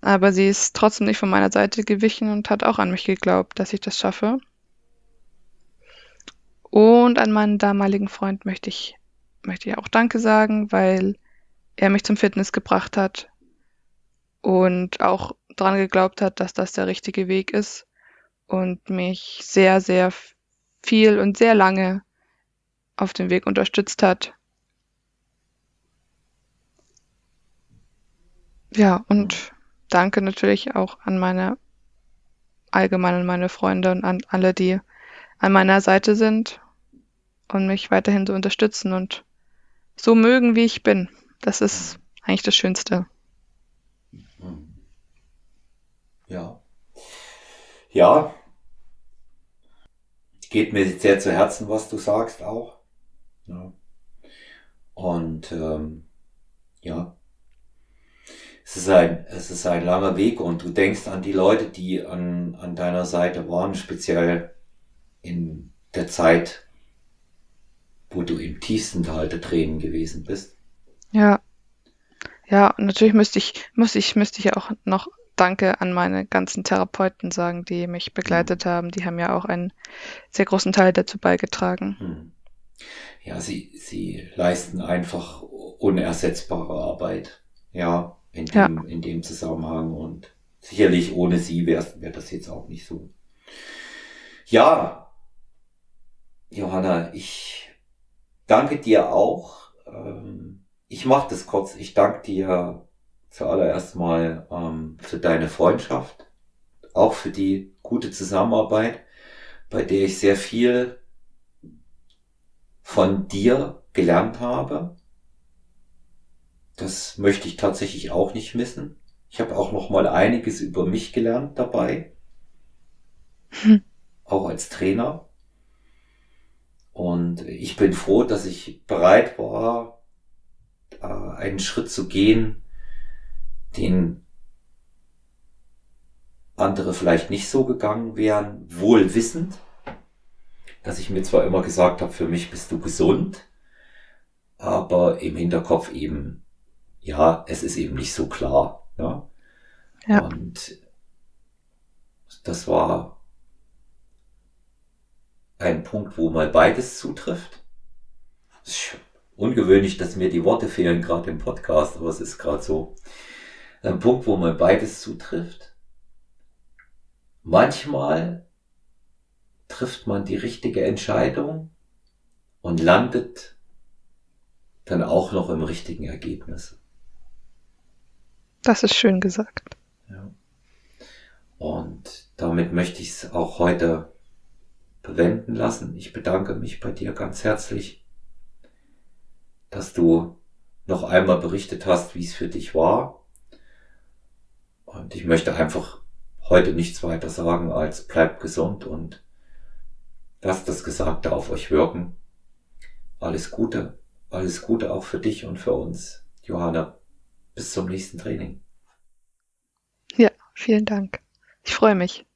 Aber sie ist trotzdem nicht von meiner Seite gewichen und hat auch an mich geglaubt, dass ich das schaffe. Und an meinen damaligen Freund möchte ich, möchte ich auch Danke sagen, weil er mich zum Fitness gebracht hat und auch dran geglaubt hat, dass das der richtige Weg ist und mich sehr, sehr viel und sehr lange auf dem Weg unterstützt hat. Ja, und danke natürlich auch an meine allgemein an meine Freunde und an alle, die an meiner Seite sind und mich weiterhin so unterstützen und so mögen, wie ich bin. Das ist eigentlich das Schönste. Ja. Ja. Geht mir sehr zu Herzen, was du sagst auch. Ja. Und ähm, ja. Es ist, ein, es ist ein langer Weg und du denkst an die Leute, die an, an deiner Seite waren, speziell in der Zeit, wo du im tiefsten Tal der Tränen gewesen bist. Ja. Ja, und natürlich müsste ich, müsste ich, müsste ich auch noch Danke an meine ganzen Therapeuten sagen, die mich begleitet haben. Die haben ja auch einen sehr großen Teil dazu beigetragen. Hm. Ja, sie, sie leisten einfach unersetzbare Arbeit. Ja, in dem, Ja. in dem Zusammenhang und sicherlich ohne sie wäre wär das jetzt auch nicht so. Ja, Johanna, ich danke dir auch. Ähm, ich mache das kurz. Ich danke dir zuallererst mal ähm, für deine Freundschaft, auch für die gute Zusammenarbeit, bei der ich sehr viel von dir gelernt habe. Das möchte ich tatsächlich auch nicht missen. Ich habe auch noch mal einiges über mich gelernt dabei, hm. auch als Trainer. Und ich bin froh, dass ich bereit war, einen Schritt zu gehen, den andere vielleicht nicht so gegangen wären, wohl wissend, dass ich mir zwar immer gesagt habe, für mich bist du gesund, aber im Hinterkopf eben, ja, es ist eben nicht so klar. Ja? ja. Und das war ein Punkt, wo mal beides zutrifft. Es ist ungewöhnlich, dass mir die Worte fehlen, gerade im Podcast, aber es ist gerade so. Ein Punkt, wo mal beides zutrifft. Manchmal trifft man die richtige Entscheidung und landet dann auch noch im richtigen Ergebnis. Das ist schön gesagt. Ja. Und damit möchte ich es auch heute bewenden lassen. Ich bedanke mich bei dir ganz herzlich, dass du noch einmal berichtet hast, wie es für dich war. Und ich möchte einfach heute nichts weiter sagen als bleibt gesund und lasst das Gesagte auf euch wirken. Alles Gute, alles Gute auch für dich und für uns, Johanna bis zum nächsten Training. Ja, vielen Dank. Ich freue mich.